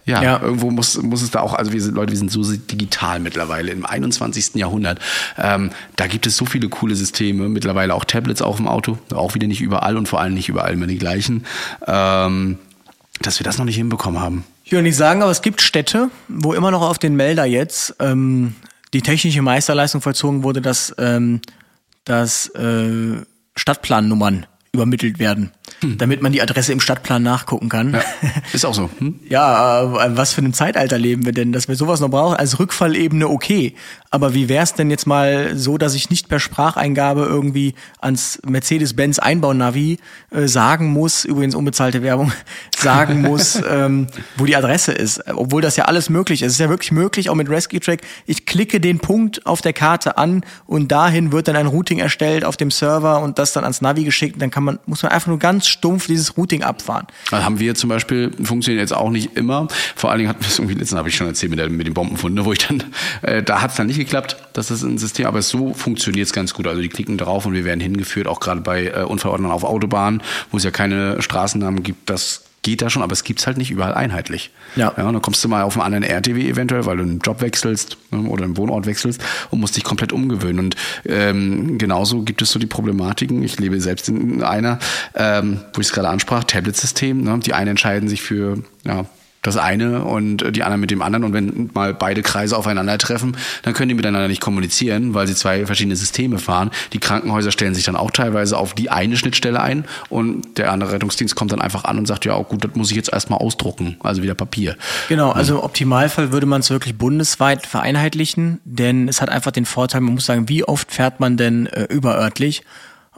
ja, Ja. irgendwo muss, muss es da auch, also wir sind Leute, wir sind so digital mittlerweile im 21. Jahrhundert. Ähm, da gibt es so viele coole Systeme, mittlerweile auch Tablets auf dem Auto, auch wieder nicht überall und vor allem nicht überall immer die gleichen, ähm, dass wir das noch nicht hinbekommen haben. Ich will nicht sagen, aber es gibt Städte, wo immer noch auf den Melder jetzt ähm, die technische Meisterleistung vollzogen wurde, dass, ähm, dass äh, Stadtplannummern übermittelt werden, damit man die Adresse im Stadtplan nachgucken kann. Ja, ist auch so. [LAUGHS] Hm? Ja, äh, was für ein Zeitalter leben wir denn, dass wir sowas noch brauchen? Als Rückfallebene okay. Aber wie wär's denn jetzt mal so, dass ich nicht per Spracheingabe irgendwie ans Mercedes-Benz Einbaunavi äh, sagen muss, übrigens unbezahlte Werbung, [LAUGHS] sagen [LAUGHS] muss, ähm, wo die Adresse ist. Obwohl das ja alles möglich ist. Es ist ja wirklich möglich, auch mit Rescue Track. Ich klicke den Punkt auf der Karte an und dahin wird dann ein Routing erstellt auf dem Server und das dann ans Navi geschickt. Dann kann man, muss man einfach nur ganz stumpf dieses Routing abfahren. Also haben wir zum Beispiel, funktioniert jetzt auch nicht immer. Vor allen Dingen hat es irgendwie letztens habe ich schon erzählt mit, der, mit dem Bombenfund, ne, wo ich dann, äh, da hat es dann nicht geklappt, dass das ein System, aber so funktioniert es ganz gut. Also die klicken drauf und wir werden hingeführt, auch gerade bei äh, Unfallordnern auf Autobahnen, wo es ja keine Straßennamen gibt, das geht da schon, aber es gibt's halt nicht überall einheitlich. Ja. ja dann kommst du mal auf einen anderen RTW eventuell, weil du einen Job wechselst ne, oder einen Wohnort wechselst und musst dich komplett umgewöhnen. Und ähm, genauso gibt es so die Problematiken. Ich lebe selbst in einer, ähm, wo ich es gerade ansprach, Tablet-System. Ne? Die einen entscheiden sich für ja, das eine und die anderen mit dem anderen. Und wenn mal beide Kreise aufeinandertreffen, dann können die miteinander nicht kommunizieren, weil sie zwei verschiedene Systeme fahren. Die Krankenhäuser stellen sich dann auch teilweise auf die eine Schnittstelle ein und der andere Rettungsdienst kommt dann einfach an und sagt, ja, auch gut, das muss ich jetzt erstmal ausdrucken, also wieder Papier. Genau, also im Optimalfall würde man es wirklich bundesweit vereinheitlichen, denn es hat einfach den Vorteil, man muss sagen, wie oft fährt man denn äh, überörtlich?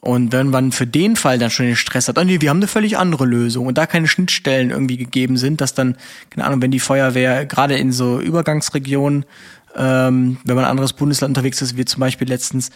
Und wenn man für den Fall dann schon den Stress hat, oh nee, wir haben eine völlig andere Lösung und da keine Schnittstellen irgendwie gegeben sind, dass dann, keine Ahnung, wenn die Feuerwehr gerade in so Übergangsregionen ähm, wenn man ein anderes Bundesland unterwegs ist, wie zum Beispiel letztens,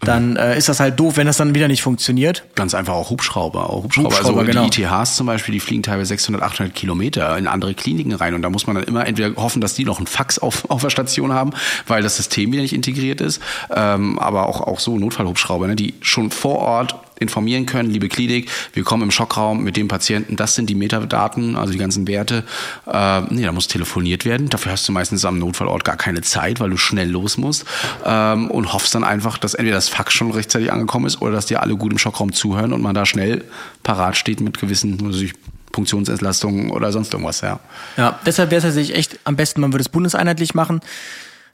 dann äh, ist das halt doof, wenn das dann wieder nicht funktioniert. Ganz einfach auch Hubschrauber. Auch Hubschrauber, Hubschrauber, also genau. die ITHs zum Beispiel, die fliegen teilweise 600, 800 Kilometer in andere Kliniken rein und da muss man dann immer entweder hoffen, dass die noch einen Fax auf, [LAUGHS] auf der Station haben, weil das System wieder nicht integriert ist, ähm, aber auch, auch so Notfallhubschrauber, ne, die schon vor Ort informieren können, liebe Klinik, wir kommen im Schockraum mit dem Patienten, das sind die Metadaten, also die ganzen Werte. Äh, nee, da muss telefoniert werden. Dafür hast du meistens am Notfallort gar keine Zeit, weil du schnell los musst ähm, und hoffst dann einfach, dass entweder das Fax schon rechtzeitig angekommen ist oder dass dir alle gut im Schockraum zuhören und man da schnell parat steht mit gewissen also Funktionsentlastungen oder sonst irgendwas, ja. Ja, deshalb wäre es tatsächlich echt am besten, man würde es bundeseinheitlich machen.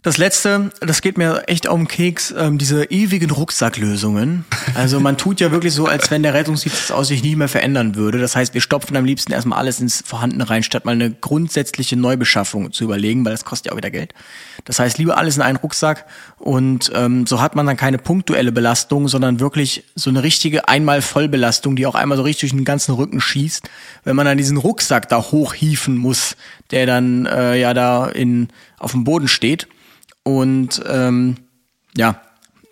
Das letzte, das geht mir echt auf den Keks, ähm, diese ewigen Rucksacklösungen. Also man tut ja wirklich so, als wenn der Rettungsdienst das aus sich nie mehr verändern würde. Das heißt, wir stopfen am liebsten erstmal alles ins Vorhandene rein, statt mal eine grundsätzliche Neubeschaffung zu überlegen, weil das kostet ja auch wieder Geld. Das heißt, lieber alles in einen Rucksack und ähm, so hat man dann keine punktuelle Belastung, sondern wirklich so eine richtige einmal Vollbelastung, die auch einmal so richtig durch den ganzen Rücken schießt, wenn man dann diesen Rucksack da hochhieven muss, der dann äh, ja da in auf dem Boden steht. Und ähm, ja,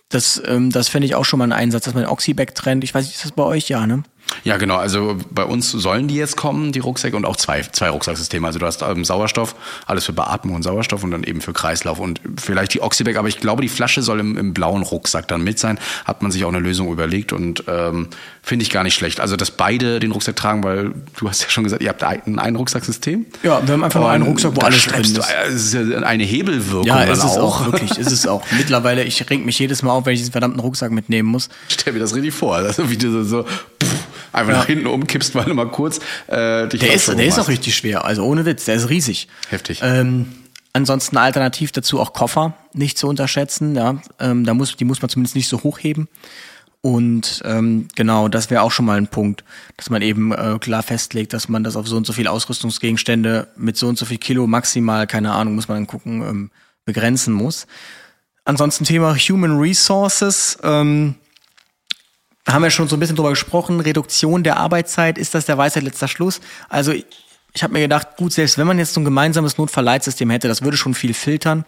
das, ähm, das fände ich auch schon mal ein Einsatz, dass man Oxyback trennt. Ich weiß nicht, ist das bei euch ja, ne? Ja, genau. Also bei uns sollen die jetzt kommen, die Rucksäcke und auch zwei, zwei Rucksacksysteme. Also du hast ähm, Sauerstoff, alles für Beatmung und Sauerstoff und dann eben für Kreislauf und vielleicht die Oxyback. Aber ich glaube, die Flasche soll im, im blauen Rucksack dann mit sein. Hat man sich auch eine Lösung überlegt und ähm, finde ich gar nicht schlecht. Also dass beide den Rucksack tragen, weil du hast ja schon gesagt, ihr habt ein, ein Rucksacksystem. Ja, wir haben einfach nur einen Rucksack, wo alles drin ist. Es ist ja eine Hebelwirkung. Ja, ist es auch, wirklich, ist es auch. [LAUGHS] Mittlerweile, ich reg mich jedes Mal auf, wenn ich diesen verdammten Rucksack mitnehmen muss. Stell mir das richtig vor. Also wie du so, so pff, einfach Ja. nach hinten umkippst, weil du mal kurz äh, dich Der ist, der ist auch richtig schwer, also ohne Witz, der ist riesig. Heftig. Ähm, ansonsten alternativ dazu auch Koffer nicht zu unterschätzen, ja. Ähm, da muss, die muss man zumindest nicht so hochheben. Und ähm, genau, das wäre auch schon mal ein Punkt, dass man eben äh, klar festlegt, dass man das auf so und so viel Ausrüstungsgegenstände mit so und so viel Kilo maximal, keine Ahnung, muss man dann gucken, ähm, begrenzen muss. Ansonsten Thema Human Resources. Ähm, haben wir schon so ein bisschen drüber gesprochen. Reduktion der Arbeitszeit, ist das der Weisheit letzter Schluss? Also ich, habe mir gedacht, gut, selbst wenn man jetzt so ein gemeinsames Notfallleitsystem hätte, das würde schon viel filtern.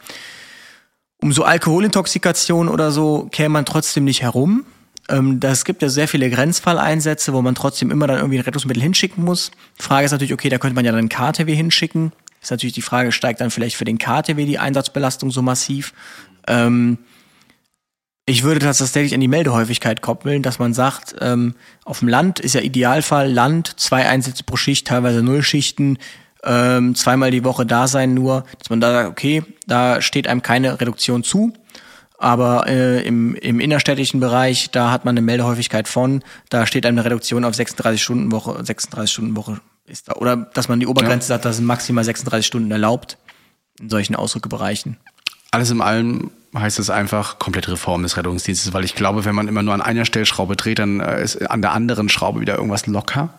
Um so Alkoholintoxikation oder so käme man trotzdem nicht herum. Ähm, das gibt ja sehr viele Grenzfalleinsätze, wo man trotzdem immer dann irgendwie ein Rettungsmittel hinschicken muss. Frage ist natürlich, okay, da könnte man ja dann KTW hinschicken. Ist natürlich die Frage, steigt dann vielleicht für den KTW die Einsatzbelastung so massiv? Ähm, ich würde das tatsächlich an die Meldehäufigkeit koppeln, dass man sagt, ähm, auf dem Land ist ja Idealfall Land, zwei Einsätze pro Schicht, teilweise Nullschichten, ähm, zweimal die Woche da sein nur, dass man da sagt, okay, da steht einem keine Reduktion zu, aber äh, im, im innerstädtischen Bereich, da hat man eine Meldehäufigkeit von, da steht einem eine Reduktion auf 36 Stunden Woche, 36 Stunden Woche ist da, oder dass man die Obergrenze sagt, da sind maximal 36 Stunden erlaubt in solchen Ausrückebereichen. Alles in allem heißt es einfach komplette Reform des Rettungsdienstes, weil ich glaube, wenn man immer nur an einer Stellschraube dreht, dann äh, ist an der anderen Schraube wieder irgendwas locker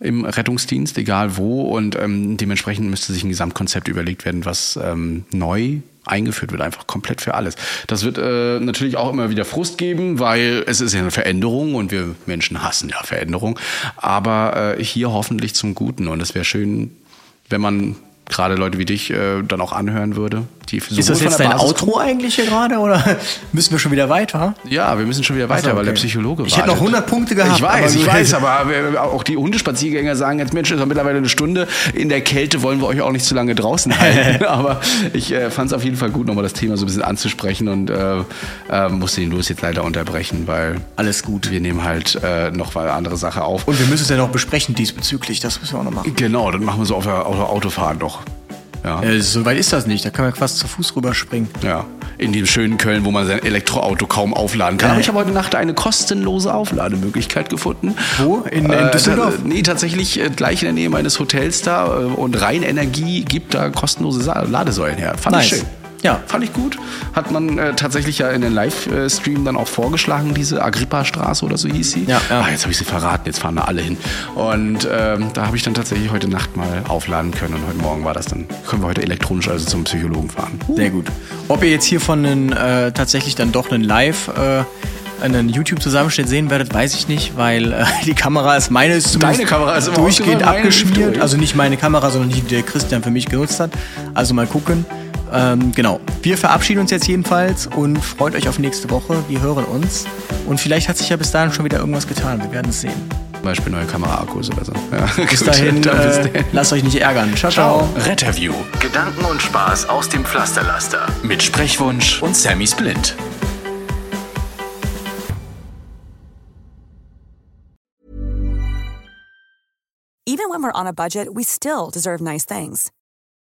im Rettungsdienst, egal wo. Und ähm, dementsprechend müsste sich ein Gesamtkonzept überlegt werden, was ähm, neu eingeführt wird, einfach komplett für alles. Das wird äh, natürlich auch immer wieder Frust geben, weil es ist ja eine Veränderung und wir Menschen hassen ja Veränderung. Aber äh, hier hoffentlich zum Guten. Und es wäre schön, wenn man gerade Leute wie dich äh, dann auch anhören würde. Die Ist das jetzt dein Basis Outro eigentlich hier gerade oder [LAUGHS] müssen wir schon wieder weiter? Ja, wir müssen schon wieder weiter, Ach so, weil der okay. Psychologe Ich hätte noch wartet. 100 Punkte gehabt, Ich weiß, ich weiß, aber wir- auch die Hundespaziergänger sagen jetzt, Mensch, ist doch mittlerweile eine Stunde. In der Kälte wollen wir euch auch nicht zu lange draußen halten. [LAUGHS] aber ich äh, fand es auf jeden Fall gut, nochmal das Thema so ein bisschen anzusprechen und äh, äh, musste den Louis jetzt leider unterbrechen, weil Alles gut. wir nehmen halt äh, noch mal eine andere Sache auf. Und wir müssen es ja noch besprechen diesbezüglich, das müssen wir auch noch machen. genau, dann machen wir so auf der, auf der Autofahrt noch. Ja. Äh, so weit ist das nicht, da kann man fast zu Fuß rüberspringen. Ja, in dem schönen Köln, wo man sein Elektroauto kaum aufladen kann. Aber ich habe heute Nacht eine kostenlose Auflademöglichkeit gefunden. Wo? In- in Äh, Düsseldorf? Da, nee, tatsächlich äh, gleich in der Nähe meines Hotels da. äh, Und Rheinenergie gibt da kostenlose Ladesäulen her. Fand Nice. ich schön. Ja. Fand ich gut. Hat man äh, tatsächlich ja in den Livestream dann auch vorgeschlagen, diese Agrippa-Straße oder so hieß sie. Ja, ja. Ah, jetzt habe ich sie verraten, jetzt fahren da alle hin. Und ähm, da habe ich dann tatsächlich heute Nacht mal aufladen können. Und heute Morgen war das dann, können wir heute elektronisch also zum Psychologen fahren. Sehr gut. Ob ihr jetzt hier von einen, äh, tatsächlich dann doch einen Live, äh, einen YouTube-Zusammenschnitt sehen werdet, weiß ich nicht, weil äh, [LAUGHS] die Kamera ist meine ist zumindest Deine Kamera ist durchgehend abgeschmiert. Also nicht meine Kamera, sondern die, die der Christian für mich genutzt hat. Also mal gucken. Ähm, genau. Wir verabschieden uns jetzt jedenfalls und freut euch auf nächste Woche. Wir hören uns. Und vielleicht hat sich ja bis dahin schon wieder irgendwas getan. Wir werden es sehen. Zum Beispiel neue Kameraakkus oder so. Ja, Bis dahin, [LAUGHS] dann bis äh, dahin. lasst euch nicht ärgern. Ciao, ciao. Retterview Gedanken und Spaß aus dem Pflasterlaster. mit Sprechwunsch und Sammy Splint. Even when we're on a budget, we still deserve nice things.